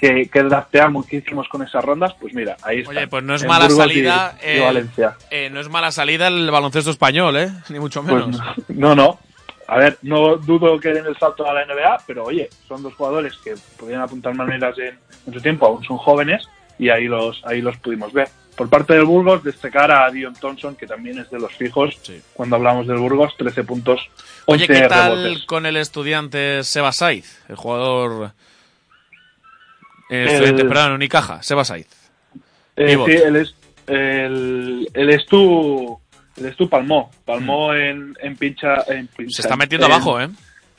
que, que drafteamos, hicimos con esas rondas? Pues mira, ahí está. Oye, pues no es mala Burgos y- salida. y Valencia. eh, no es mala salida el baloncesto español, ¿eh? Ni mucho Pues menos. no, no. A ver, no dudo que den el salto a la NBA, pero oye, son dos jugadores que podían apuntar maneras en, en su tiempo, aún son jóvenes, y ahí los, ahí los pudimos ver. Por parte del Burgos, destacar a Dion Thompson, que también es de los fijos. Sí. Cuando hablamos del Burgos, 13 puntos, 11 Oye, ¿qué tal rebotes. con el estudiante Seba Saiz? El jugador. eh, El- estudiante, perdón, Unicaja, Seba Saiz. Eh, sí, él es, el, el Estu, el Estu palmó, palmó en, en pincha, en pincha- Mm. Se está metiendo en- abajo, ¿eh?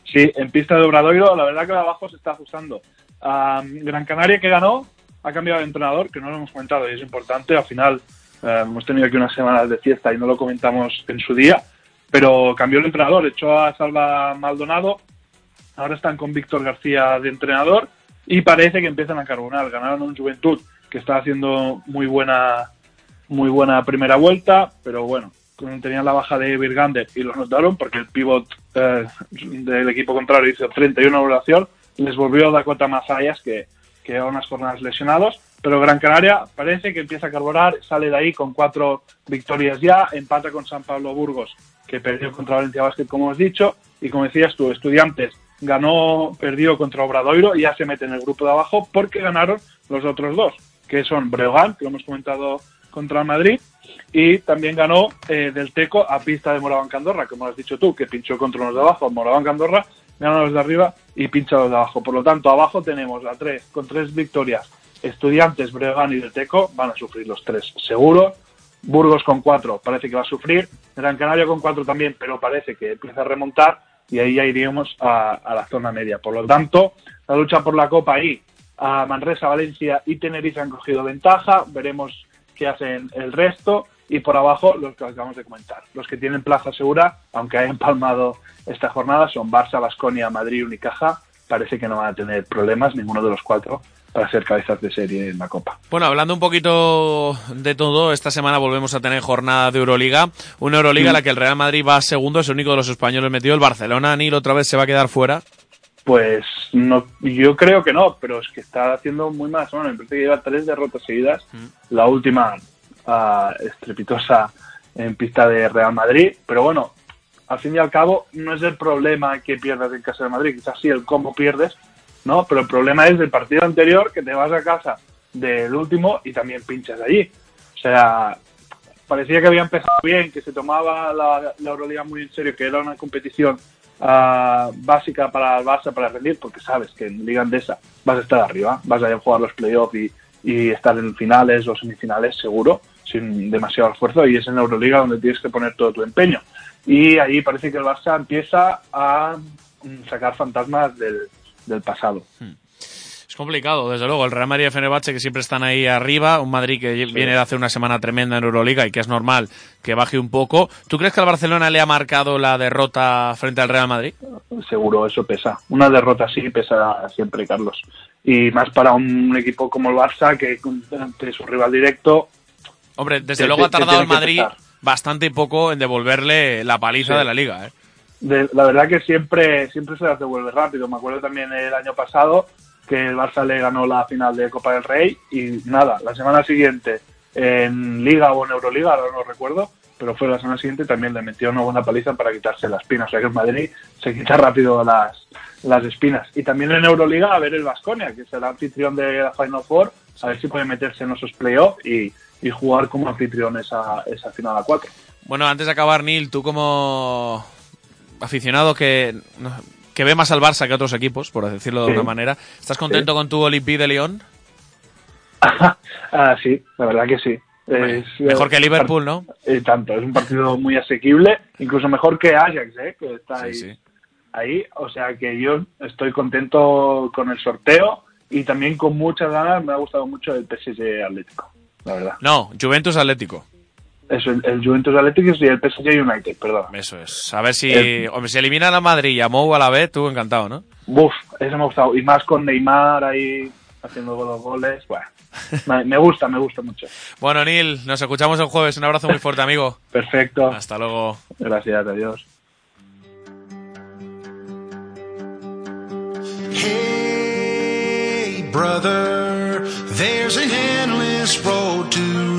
Sí, en pista de Obradoiro, la verdad que abajo se está ajustando. Gran Canaria que ganó, ha cambiado de entrenador, que no lo hemos comentado y es importante. Al final eh, hemos tenido aquí unas semanas de fiesta y no lo comentamos en su día, pero cambió el entrenador, echó a Salva Maldonado, ahora están con Víctor García de entrenador y parece que empiezan a carbonar. Ganaron un Juventud que está haciendo muy buena muy buena primera vuelta, pero bueno, tenían la baja de Virgander y los notaron porque el pivot eh, del equipo contrario hizo 31 evaluación, les volvió Dakota Mazayas que, que lleva unas jornadas lesionados, pero Gran Canaria parece que empieza a carburar, sale de ahí con cuatro victorias ya, empata con San Pablo Burgos, que perdió contra Valencia Basket, como hemos dicho, y como decías tú, Estudiantes ganó, perdió contra Obradoiro y ya se mete en el grupo de abajo porque ganaron los otros dos, que son Breogán, que lo hemos comentado contra el Madrid, y también ganó eh, del Teco a pista de Moraván Candorra, como has dicho tú, que pinchó contra los de abajo, Moraván Candorra, gana los de arriba y pincha los de abajo. Por lo tanto, abajo tenemos a tres, con tres victorias, Estudiantes, Breogán y del Teco, van a sufrir los tres, seguro. Burgos con cuatro, parece que va a sufrir. Gran Canaria con cuatro también, pero parece que empieza a remontar y ahí ya iríamos a la zona media. Por lo tanto, la lucha por la Copa ahí, a Manresa, Valencia y Tenerife han cogido ventaja. Veremos qué hacen el resto. Y por abajo, los que acabamos de comentar. Los que tienen plaza segura, aunque hayan palmado esta jornada, son Barça, Basconia, Madrid, Unicaja. Parece que no van a tener problemas, ninguno de los cuatro, para ser cabezas de serie en la Copa. Bueno, hablando un poquito de todo, esta semana volvemos a tener jornada de Euroliga. Una Euroliga en la que el Real Madrid va segundo, es el único de los españoles metido. El Barcelona, Nil, otra vez se va a quedar fuera. Pues no, yo creo que no, pero es que está haciendo muy mala semana. Me parece que lleva tres derrotas seguidas. La última ah, estrepitosa en pista de Real Madrid. Pero bueno, al fin y al cabo, no es el problema que pierdas en casa de Madrid. Quizás sí el cómo pierdes, ¿no? Pero el problema es del partido anterior que te vas a casa del último y también pinchas allí. O sea, parecía que había empezado bien, que se tomaba la, la Euroliga muy en serio, que era una competición ah, básica para el Barça para rendir, porque sabes que en Liga Andesa vas a estar arriba, vas a jugar los playoffs y, y estar en finales o semifinales seguro, sin demasiado esfuerzo, y es en Euroliga donde tienes que poner todo tu empeño. Y ahí parece que el Barça empieza a mm, sacar fantasmas del, pasado. Es complicado, desde luego. El Real Madrid y el Fenerbahce que siempre están ahí arriba. Un Madrid que viene de hacer una semana tremenda en Euroliga y que es normal que baje un poco. ¿Tú crees que al Barcelona le ha marcado la derrota frente al Real Madrid? seguro eso pesa. Una derrota así pesa siempre, Carlos. Y más para un equipo como el Barça, que ante su rival directo. Hombre, desde Te- luego ha tardado el Madrid bastante poco en devolverle la paliza Sí. de la liga. ¿eh? de- la verdad que siempre, siempre se las devuelve rápido. Me acuerdo también el año pasado que el Barça le ganó la final de Copa del Rey y nada, la semana siguiente en Liga o en Euroliga, ahora no recuerdo, pero fue la semana siguiente también le metió una buena paliza para quitarse la espina. O sea que en Madrid se quita rápido las, las espinas. Y también en Euroliga a ver el Vasconia, que será anfitrión de la Final Four, a ver si puede meterse en esos playoffs y, y jugar como anfitrión esa, esa final a cuatro. Bueno, antes de acabar, Neil, tú como aficionado que, que ve más al Barça que a otros equipos, por decirlo de Sí. alguna manera, ¿estás contento con tu Olympique de Lyon? ah, sí, la verdad que sí. Hombre, Es, mejor eh, que Liverpool, ¿no? Eh, tanto, es un partido muy asequible, incluso mejor que Ajax, ¿eh? que está ahí, sí. ahí. O sea que yo estoy contento con el sorteo y también con muchas ganas. Me ha gustado mucho el PSG Atlético, la verdad. No, Juventus Atlético. Eso, el, el Juventus Atlético y el PSG United, perdón. Eso es. A ver si. El- Hombre, si eliminan a Madrid y a Mou a la vez, tú encantado, ¿no? Buf, eso me ha gustado. Y más con Neymar ahí haciendo los goles. Bueno, me, me gusta, me gusta mucho. Bueno, Neil, nos escuchamos el jueves. Un abrazo muy fuerte, amigo. Perfecto. Hasta luego. Gracias, adiós. Hey, brother, there's an endless road to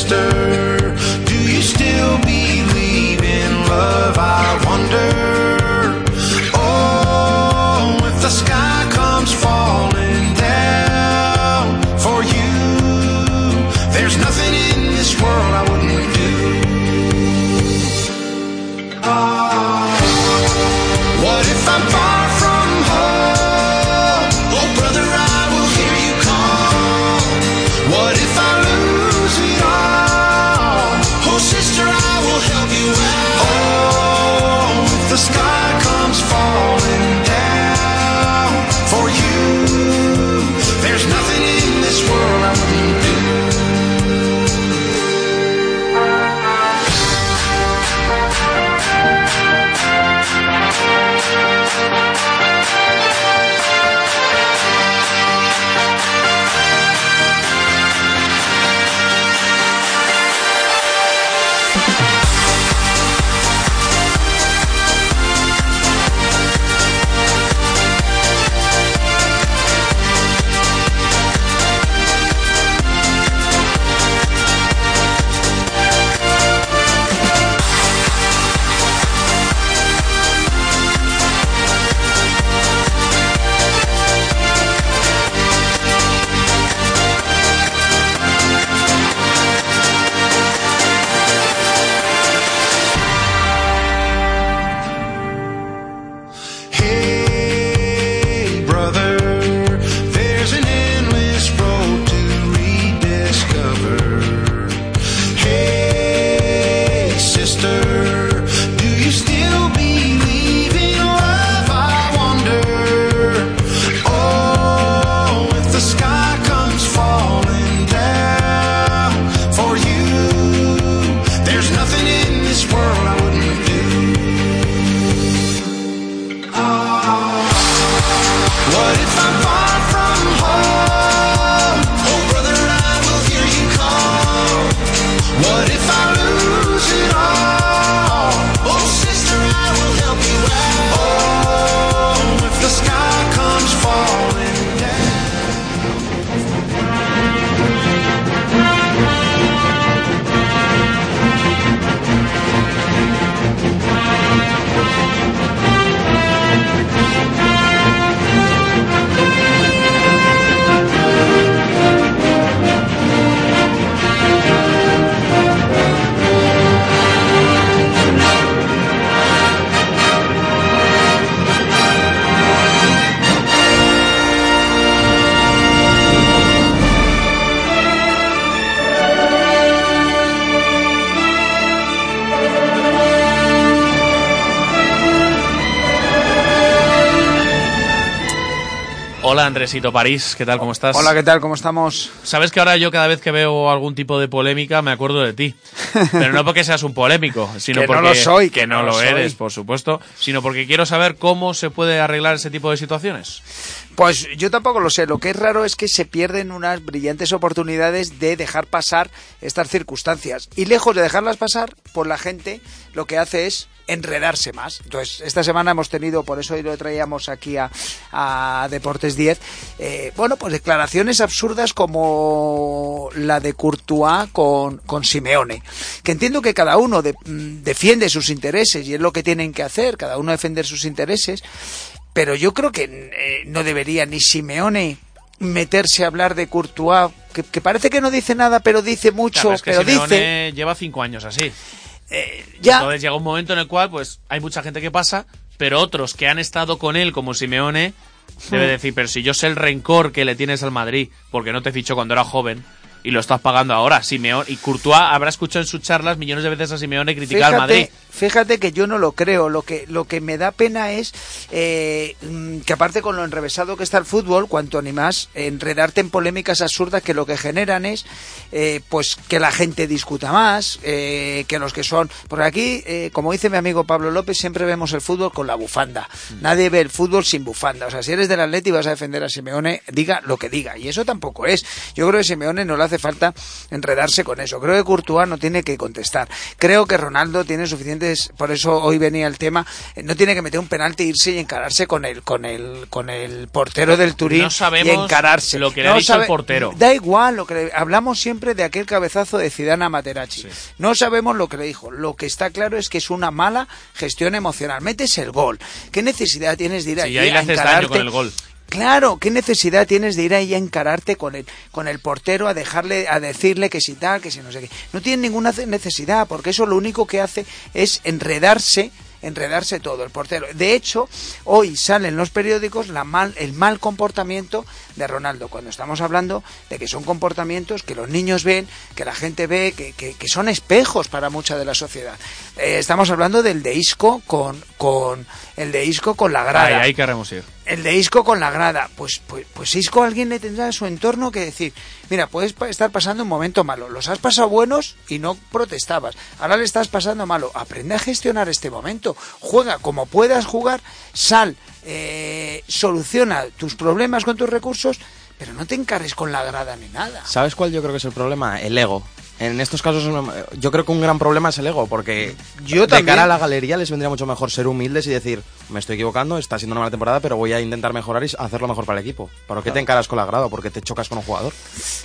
sister, do you still believe in love? I wonder. Oh, if the sky comes falling down for you, there's nothing in this world I would Hola Andresito París, ¿qué tal? ¿Cómo estás? Hola, ¿qué tal? ¿Cómo estamos? Sabes que ahora yo cada vez que veo algún tipo de polémica me acuerdo de ti. Pero no porque seas un polémico, sino Que no porque lo soy, que que no no lo lo eres, soy. por supuesto, sino porque quiero saber cómo se puede arreglar ese tipo de situaciones. Pues yo tampoco lo sé. Lo que es raro es que se pierden unas brillantes oportunidades de dejar pasar estas circunstancias. Y lejos de dejarlas pasar, pues la gente lo que hace es enredarse más. Entonces, esta semana hemos tenido, por eso hoy lo traíamos aquí a, a Deportes 10, eh, bueno, pues declaraciones absurdas como la de Courtois con, con Simeone. Que entiendo que cada uno de- mm, defiende sus intereses y es lo que tienen que hacer, cada uno defender sus intereses, pero yo creo que eh, no debería ni Simeone meterse a hablar de Courtois, que, que parece que no dice nada, pero dice mucho, Claro, es que pero Simeone dice... lleva cinco años así. Ya. Entonces llega un momento en el cual pues hay mucha gente que pasa, pero otros que han estado con él como Simeone debe Hmm. decir, pero si yo sé el rencor que le tienes al Madrid porque no te fichó cuando era joven y lo estás pagando ahora, Simeone y Courtois habrá escuchado en sus charlas millones de veces a Simeone criticar al Madrid. Fíjate que yo no lo creo. Lo que, lo que me da pena es eh, mm, que aparte con lo enrevesado que está el fútbol, cuanto ni más, enredarte en polémicas absurdas que lo que generan es eh, pues que la gente discuta más, eh, que los que son... Porque aquí, eh, como dice mi amigo Pablo López, siempre vemos el fútbol con la bufanda. Nadie ve el fútbol sin bufanda. O sea, si eres del Atleti y vas a defender a Simeone, diga lo que diga. Y eso tampoco es. Yo creo que Simeone no le hace falta enredarse con eso. Creo que Courtois no tiene que contestar. Creo que Ronaldo tiene por eso hoy venía el tema, eh, no tiene que meter un penalti, irse y encararse con el, con el, con el portero del Turín No sabemos y encararse. lo que le ha dicho el portero. Da igual, lo que le- hablamos siempre de aquel cabezazo de Zidane a Materazzi. No sabemos lo que le dijo. Lo que está claro es que es una mala gestión emocional. Metes el gol. ¿Qué necesidad tienes de ir Sí, ahí a encararte? con el gol. Claro, ¿qué necesidad tienes de ir ahí a encararte con el, con el portero, a dejarle, a decirle que si tal, que si no sé qué? No tiene ninguna ce- necesidad, porque eso lo único que hace es enredarse, enredarse todo el portero. De hecho, hoy sale en los periódicos la mal, el mal comportamiento de Ronaldo, cuando estamos hablando de que son comportamientos que los niños ven, que la gente ve, que, que- que son espejos para mucha de la sociedad. Eh, estamos hablando del de Isco con, con el de Isco con la grada Ahí, ahí queremos ir. El de Isco con la grada. Pues, pues, pues Isco alguien le tendrá en su entorno que decir, mira, puedes estar pasando un momento malo, los has pasado buenos y no protestabas, ahora le estás pasando malo, aprende a gestionar este momento, juega como puedas jugar, sal, eh, soluciona tus problemas con tus recursos, pero no te encares con la grada ni nada. ¿Sabes cuál yo creo que es el problema? El ego. En estos casos yo creo que un gran problema es el ego, porque Yo de también. cara a la galería les vendría mucho mejor ser humildes y decir, me estoy equivocando, está siendo una mala temporada, pero voy a intentar mejorar y hacerlo mejor para el equipo. ¿Por qué te encaras con la grada? ¿Por qué te chocas con un jugador?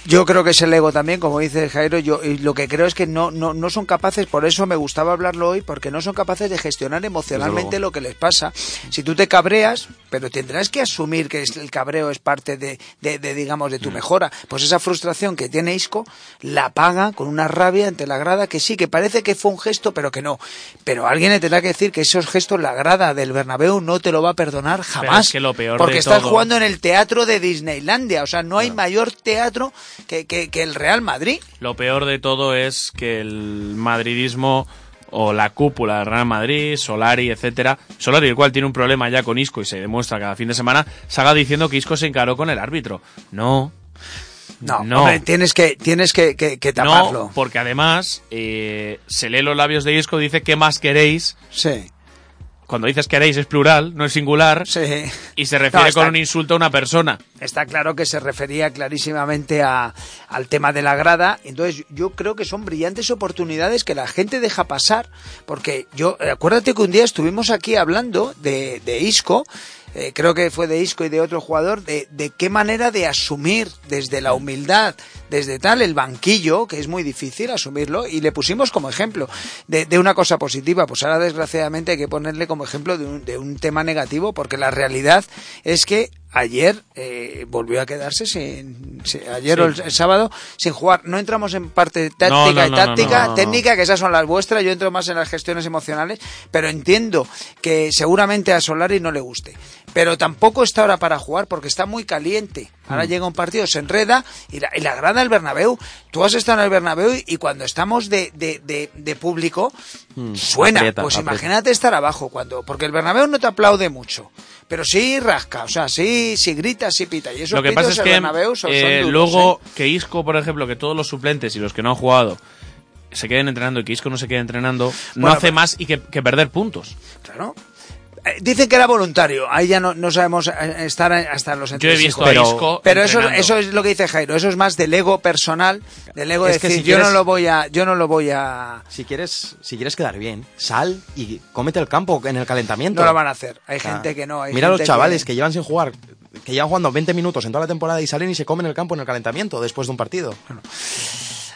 Yo creo que es el ego también, como dice Jairo. Yo y lo que creo es que no, no, no son capaces, por eso me gustaba hablarlo hoy, porque no son capaces de gestionar emocionalmente lo que les pasa. Si tú te cabreas, pero tendrás que asumir que el cabreo es parte de, de- de, digamos, de tu mejora. Pues esa frustración que tiene Isco la paga con una rabia ante la grada que sí, que parece que fue un gesto, pero que no. Pero alguien le tendrá que decir que esos gestos la grada del Bernabéu no te lo va a perdonar jamás. es que lo peor porque estás todo- jugando en el teatro de Disneylandia. O sea, no hay mayor teatro que, que- que el Real Madrid. Lo peor de todo es que el madridismo o la cúpula del Real Madrid, Solari, etcétera, Solari, el cual tiene un problema ya con Isco y se demuestra cada fin de semana, salga diciendo que Isco se encaró con el árbitro. No. No, No. hombre, tienes que, tienes que, que- que taparlo. No, porque además eh, se lee los labios de Isco, dice ¿qué más queréis? Sí. Cuando dices queréis es plural, no es singular. Sí. Y se refiere No, está- con un insulto a una persona. Está claro que se refería clarísimamente a- al tema de la grada. Entonces, yo creo que son brillantes oportunidades que la gente deja pasar. Porque yo, eh, acuérdate que un día estuvimos aquí hablando de, de Isco. Eh, creo que fue de Isco y de otro jugador, de, de qué manera de asumir desde la humildad, desde tal, el banquillo, que es muy difícil asumirlo, y le pusimos como ejemplo de, de una cosa positiva. Pues ahora, desgraciadamente, hay que ponerle como ejemplo de un, de un tema negativo, porque la realidad es que ayer eh, volvió a quedarse sin, sin- ayer Sí. o el, el sábado sin jugar. No entramos en parte táctica No, no, y táctica, no. técnica, que esas son las vuestras, yo entro más en las gestiones emocionales, pero entiendo que seguramente a Solari no le guste. Pero tampoco está ahora para jugar porque está muy caliente, Ahora llega un partido, se enreda y la, y la grada del Bernabéu. Tú has estado en el Bernabéu y cuando estamos de, de, de, de público, Mm, suena. aprieta, pues aprieta. imagínate estar abajo cuando, porque el Bernabéu no te aplaude mucho. Pero sí rasca, o sea, sí, sí grita, sí pita. Y esos Lo que pasa es que Bernabéu son, son eh, duros, luego ¿eh? que Isco, por ejemplo, que todos los suplentes y los que no han jugado se queden entrenando y que Isco no se quede entrenando, no hace más y que, que perder puntos. Claro. Eh, Dicen que era voluntario, ahí ya no, no sabemos eh, estar hasta los Yo he visto a Isco Pero eso, eso es lo que dice Jairo, eso es más del ego personal, del ego de que decir, si yo no lo voy a, yo no lo voy a, Si quieres, si quieres quedar bien, sal y cómete el campo en el calentamiento. no lo van a hacer. Hay O sea, gente que no, hay Mira a los gente chavales que... llevan sin jugar, que llevan jugando 20 minutos en toda la temporada y salen y se comen el campo en el calentamiento después de un partido.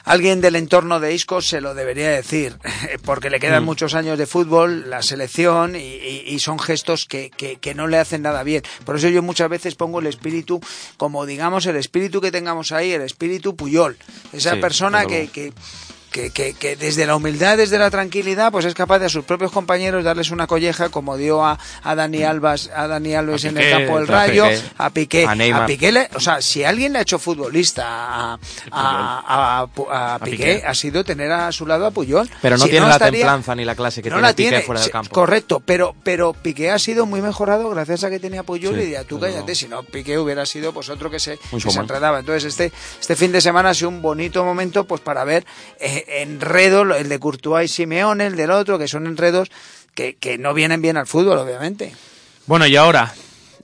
Alguien del entorno de Isco se lo debería decir, porque le quedan Mm. muchos años de fútbol, la selección, y, y- y son gestos que, que- que no le hacen nada bien. Por eso yo muchas veces pongo el espíritu, como digamos, el espíritu que tengamos ahí, el espíritu Puyol. Esa Sí, persona que, que, que, que- que desde la humildad, desde la tranquilidad, pues es capaz de a sus propios compañeros darles una colleja, como dio a, a Dani Albas, a Dani Alves en el campo del a Rayo, a Piqué, a a Piqué le- o sea, si alguien le ha hecho futbolista a, a, a- a- a Piqué, Piqué. ha sido tener a su lado a Puyol. Pero no Si tiene la estaría- templanza ni la clase que no tiene la Piqué fuera del campo. Correcto, pero, pero Piqué ha sido muy mejorado gracias a que tenía Puyol Sí, y de tú cállate, si no Piqué hubiera sido pues otro que se, que se. Entonces este, este fin de semana ha sido un bonito momento pues para ver eh, enredo, lo- el de Courtois y Simeone, el del otro, que son enredos que, que no vienen bien al fútbol, obviamente. Bueno, y ahora,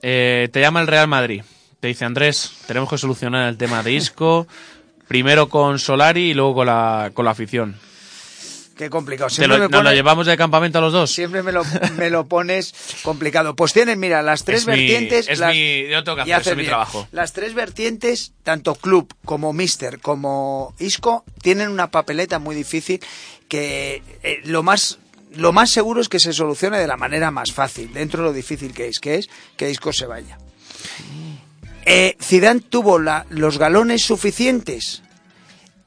eh, te llama el Real Madrid. Te dice Andrés, tenemos que solucionar el tema de Isco, primero con Solari y luego con la, con la afición. Qué complicado. ¿Te Siempre lo, me ¿Nos lo pone- llevamos de campamento a los dos? Siempre me lo, me lo pones complicado. Pues tienen, mira, las tres Es mi- vertientes. es las- mi- yo tengo que y hacer, eso haces es mi bien. trabajo. Las tres vertientes, tanto club como mister como Isco, tienen una papeleta muy difícil que eh, lo más lo más seguro es que se solucione de la manera más fácil, dentro de lo difícil que es, que es que Isco se vaya. Eh, Zidane tuvo la- los galones suficientes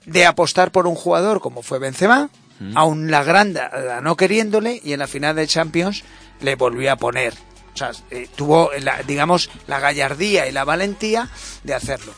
de apostar por un jugador como fue Benzema, aún la granda no queriéndole y en la final de Champions le volvió a poner. O sea, eh, tuvo, la, digamos, la gallardía y la valentía de hacerlo.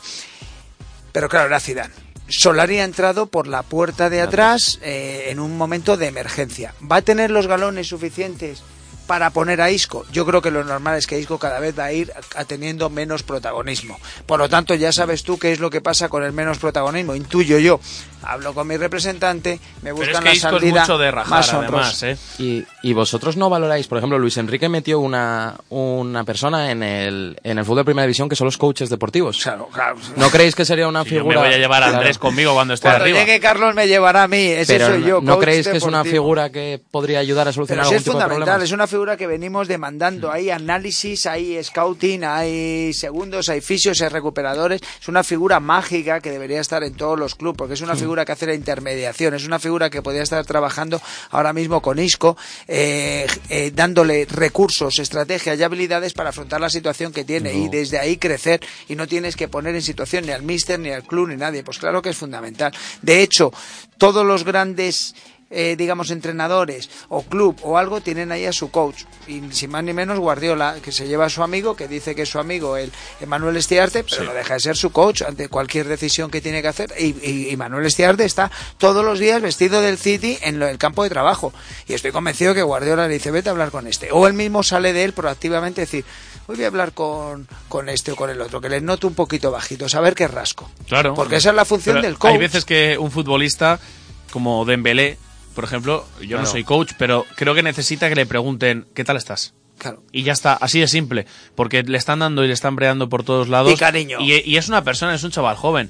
Pero claro, era Zidane. Solari ha entrado por la puerta de atrás eh, en un momento de emergencia. ¿Va a tener los galones suficientes para poner a Isco? Yo creo que lo normal es que Isco cada vez va a ir teniendo menos protagonismo. Por lo tanto, ya sabes tú qué es lo que pasa con el menos protagonismo. Intuyo yo. Hablo con mi representante, me Pero buscan es que la Isco es salida mucho de rajar, más además, ¿eh? Y, y vosotros no valoráis, por ejemplo, Luis Enrique metió una, una persona en el, en el fútbol de primera división que son los coaches deportivos. Claro, claro. ¿No creéis que sería una Si yo me figura? voy a llevar a Claro. Andrés conmigo cuando esté Cuando arriba. llegue Carlos me llevará a mí, ese Pero soy yo. ¿no coach creéis que es una figura que podría ayudar a solucionar Pero algún es tipo de fundamental, problemas? es una figura que venimos demandando. Hay análisis, hay scouting, hay segundos, hay fisios, hay recuperadores. Es una figura mágica que debería estar en todos los clubes, porque es una figura que hace la intermediación, es una figura que podría estar trabajando ahora mismo con Isco, eh, eh, dándole recursos, estrategias y habilidades para afrontar la situación que tiene y desde ahí crecer y no tienes que poner en situación ni al míster, ni al club, ni nadie. Pues claro que es fundamental. De hecho, todos los grandes eh, digamos, entrenadores o club o algo, tienen ahí a su coach. Y sin más ni menos Guardiola, que se lleva a su amigo, que dice que es su amigo, el Manuel Estiarte, pero no deja de ser su coach ante cualquier decisión que tiene que hacer. Y, y- y Manuel Estiarte está todos los días vestido del City en lo- el campo de trabajo. Y estoy convencido que Guardiola le dice, vete a hablar con este. O él mismo sale de él proactivamente decir, hoy voy a hablar con, con este o con el otro, que les noto un poquito bajito, saber qué rasco. Claro. Porque esa es la función del coach. Hay veces que un futbolista como Dembélé, por ejemplo, yo no soy coach, pero creo que necesita que le pregunten ¿qué tal estás? Claro. Y ya está, así de simple, porque le están dando y le están breando por todos lados. Y cariño. Y, y es una persona, es un chaval joven.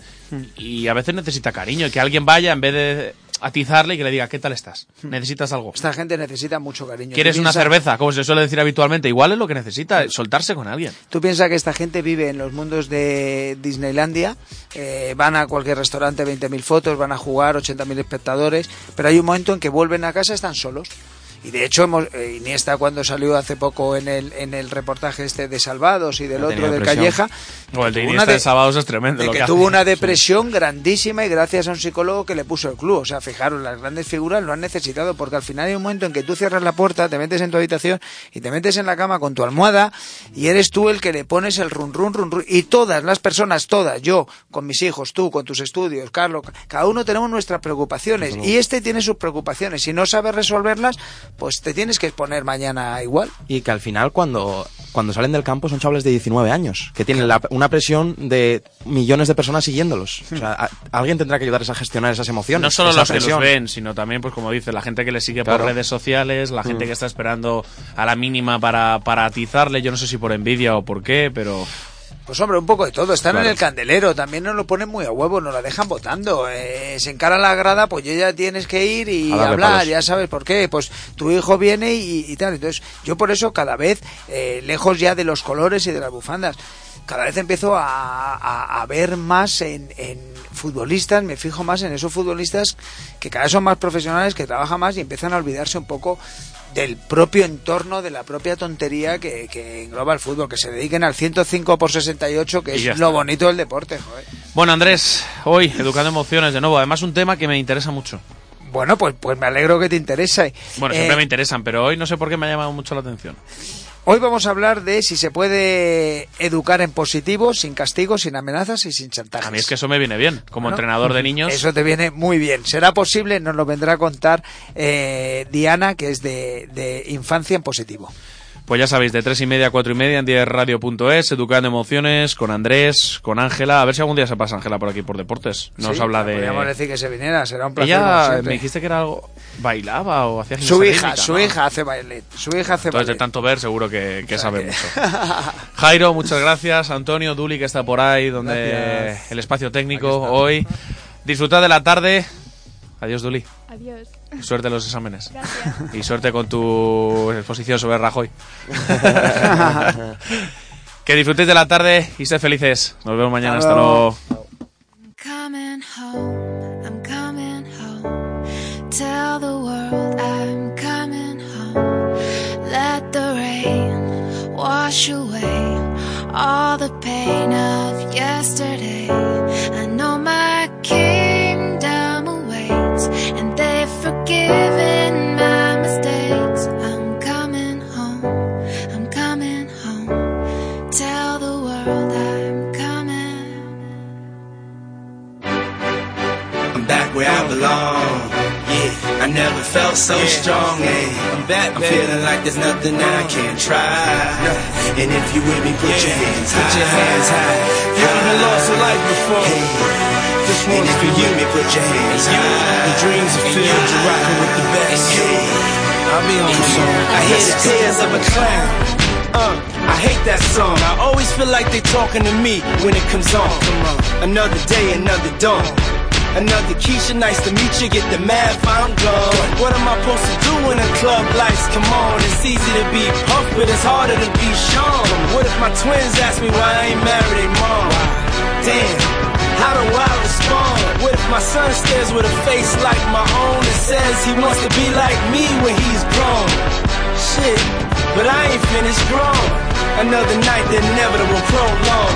Y a veces necesita cariño, y que alguien vaya en vez de atizarle y que le diga ¿qué tal estás? ¿Necesitas algo? Esta gente necesita mucho cariño. ¿Quieres una piensa- cerveza? Como se suele decir habitualmente. Igual es lo que necesita, soltarse con alguien. Tú piensas que esta gente vive en los mundos de Disneylandia, eh, van a cualquier restaurante, 20.000 fotos, van a jugar, 80.000 espectadores, pero hay un momento en que vuelven a casa, están solos. Y de hecho, hemos, eh, Iniesta cuando salió hace poco en el, en el reportaje este de Salvados y del otro de depresión. Calleja, O el de Iniesta de Sábados es tremendo. de lo que, que tuvo una depresión grandísima y gracias a un psicólogo que le puso el club. O sea, fijaros, las grandes figuras lo han necesitado porque al final hay un momento en que tú cierras la puerta, te metes en tu habitación y te metes en la cama con tu almohada y eres tú el que le pones el run run run run. Y todas las personas, todas, yo, con mis hijos, tú, con tus estudios, Carlos, cada uno tenemos nuestras preocupaciones y este tiene sus preocupaciones. Si no sabes resolverlas, pues te tienes que exponer mañana igual. Y que al final cuando, cuando salen del campo son chavales de 19 años, que tienen la- una presión de millones de personas siguiéndolos. O sea, a- alguien tendrá que ayudarles a gestionar esas emociones. No solo los que presión. los ven, sino también, pues como dice, la gente que le sigue Claro. por redes sociales, la gente Mm. que está esperando a la mínima para, para atizarle, yo no sé si por envidia o por qué, pero... Pues hombre, un poco de todo. Están Claro. en el candelero, también nos lo ponen muy a huevo, nos la dejan votando. Eh, se encara la grada, pues ya ya tienes que ir y hablar, palos. ya sabes por qué. Pues tu hijo viene y, y tal. Entonces, yo por eso cada vez, eh, lejos ya de los colores y de las bufandas, cada vez empiezo a, a- a ver más en, en futbolistas, me fijo más en esos futbolistas que cada vez son más profesionales, que trabajan más y empiezan a olvidarse un poco del propio entorno, de la propia tontería que, que engloba el fútbol, que se dediquen al 105 por 68, que es lo está. bonito del deporte. joder. Bueno, Andrés, hoy, Educando Emociones de nuevo, además un tema que me interesa mucho. Bueno, pues, pues me alegro que te interese. Bueno, Eh, siempre me interesan, pero hoy no sé por qué me ha llamado mucho la atención. Hoy vamos a hablar de si se puede educar en positivo, sin castigos, sin amenazas y sin chantajes. A mí es que eso me viene bien, como Bueno, entrenador de niños. Eso te viene muy bien. ¿Será posible? Nos lo vendrá a contar eh, Diana, que es de, de Infancia en Positivo. Pues ya sabéis, de tres y media a cuatro y media en diezradio.es, Educando Emociones, con Andrés, con Ángela. A ver si algún día se pasa Ángela por aquí por deportes. Nos Sí, habla de... Podríamos decir que se viniera, será un placer. Ella, me dijiste que era algo... ¿Bailaba o hacía Su hija, rítmica, su no? hija hace ballet. Su hija hace Entonces, de tanto ver, seguro que, que sabe mucho. Jairo, muchas gracias. Antonio, Duli, que está por ahí, donde Gracias. el espacio técnico hoy. Disfrutad de la tarde. Adiós, Duli. Adiós. Suerte en los exámenes. Gracias. Y suerte con tu exposición sobre Rajoy. que disfrutéis de la tarde y sed felices. Nos vemos mañana. Hasta luego. wash away all the pain of yesterday. I know my kingdom awaits, and so strong, Yeah, I'm back, I'm feeling like there's nothing I can't try. And if you with me, put yeah. your hands high. Put your hands high. Haven't lost a life before. Hey. This one's if you me, put your hands high. The dreams are filled, you're rocking with the best. I'll be on song. I hear the tears of a clown. Uh, I hate that song. I always feel like they talking to me when it comes on. Another day, another dawn. Another Keisha, nice to meet you. Get the math, I'm gone. What am I supposed to do when the club lights come on? It's easy to be Puff, but it's harder to be Sean. What if my twins ask me why I ain't married their mom? Damn, how do I respond? What if my son stares with a face like my own and says he wants to be like me when he's grown? Shit, but I ain't finished grown. Another night, the inevitable prolong.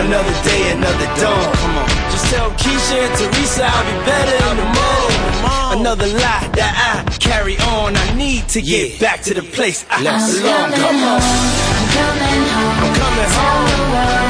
Another day, another dawn. Come on. Just tell Keisha and Teresa I'll be better in the morning. Another lie that I carry on. I need to get back to the place I I'm belong. Come on. I'm coming home. I'm coming Tell home.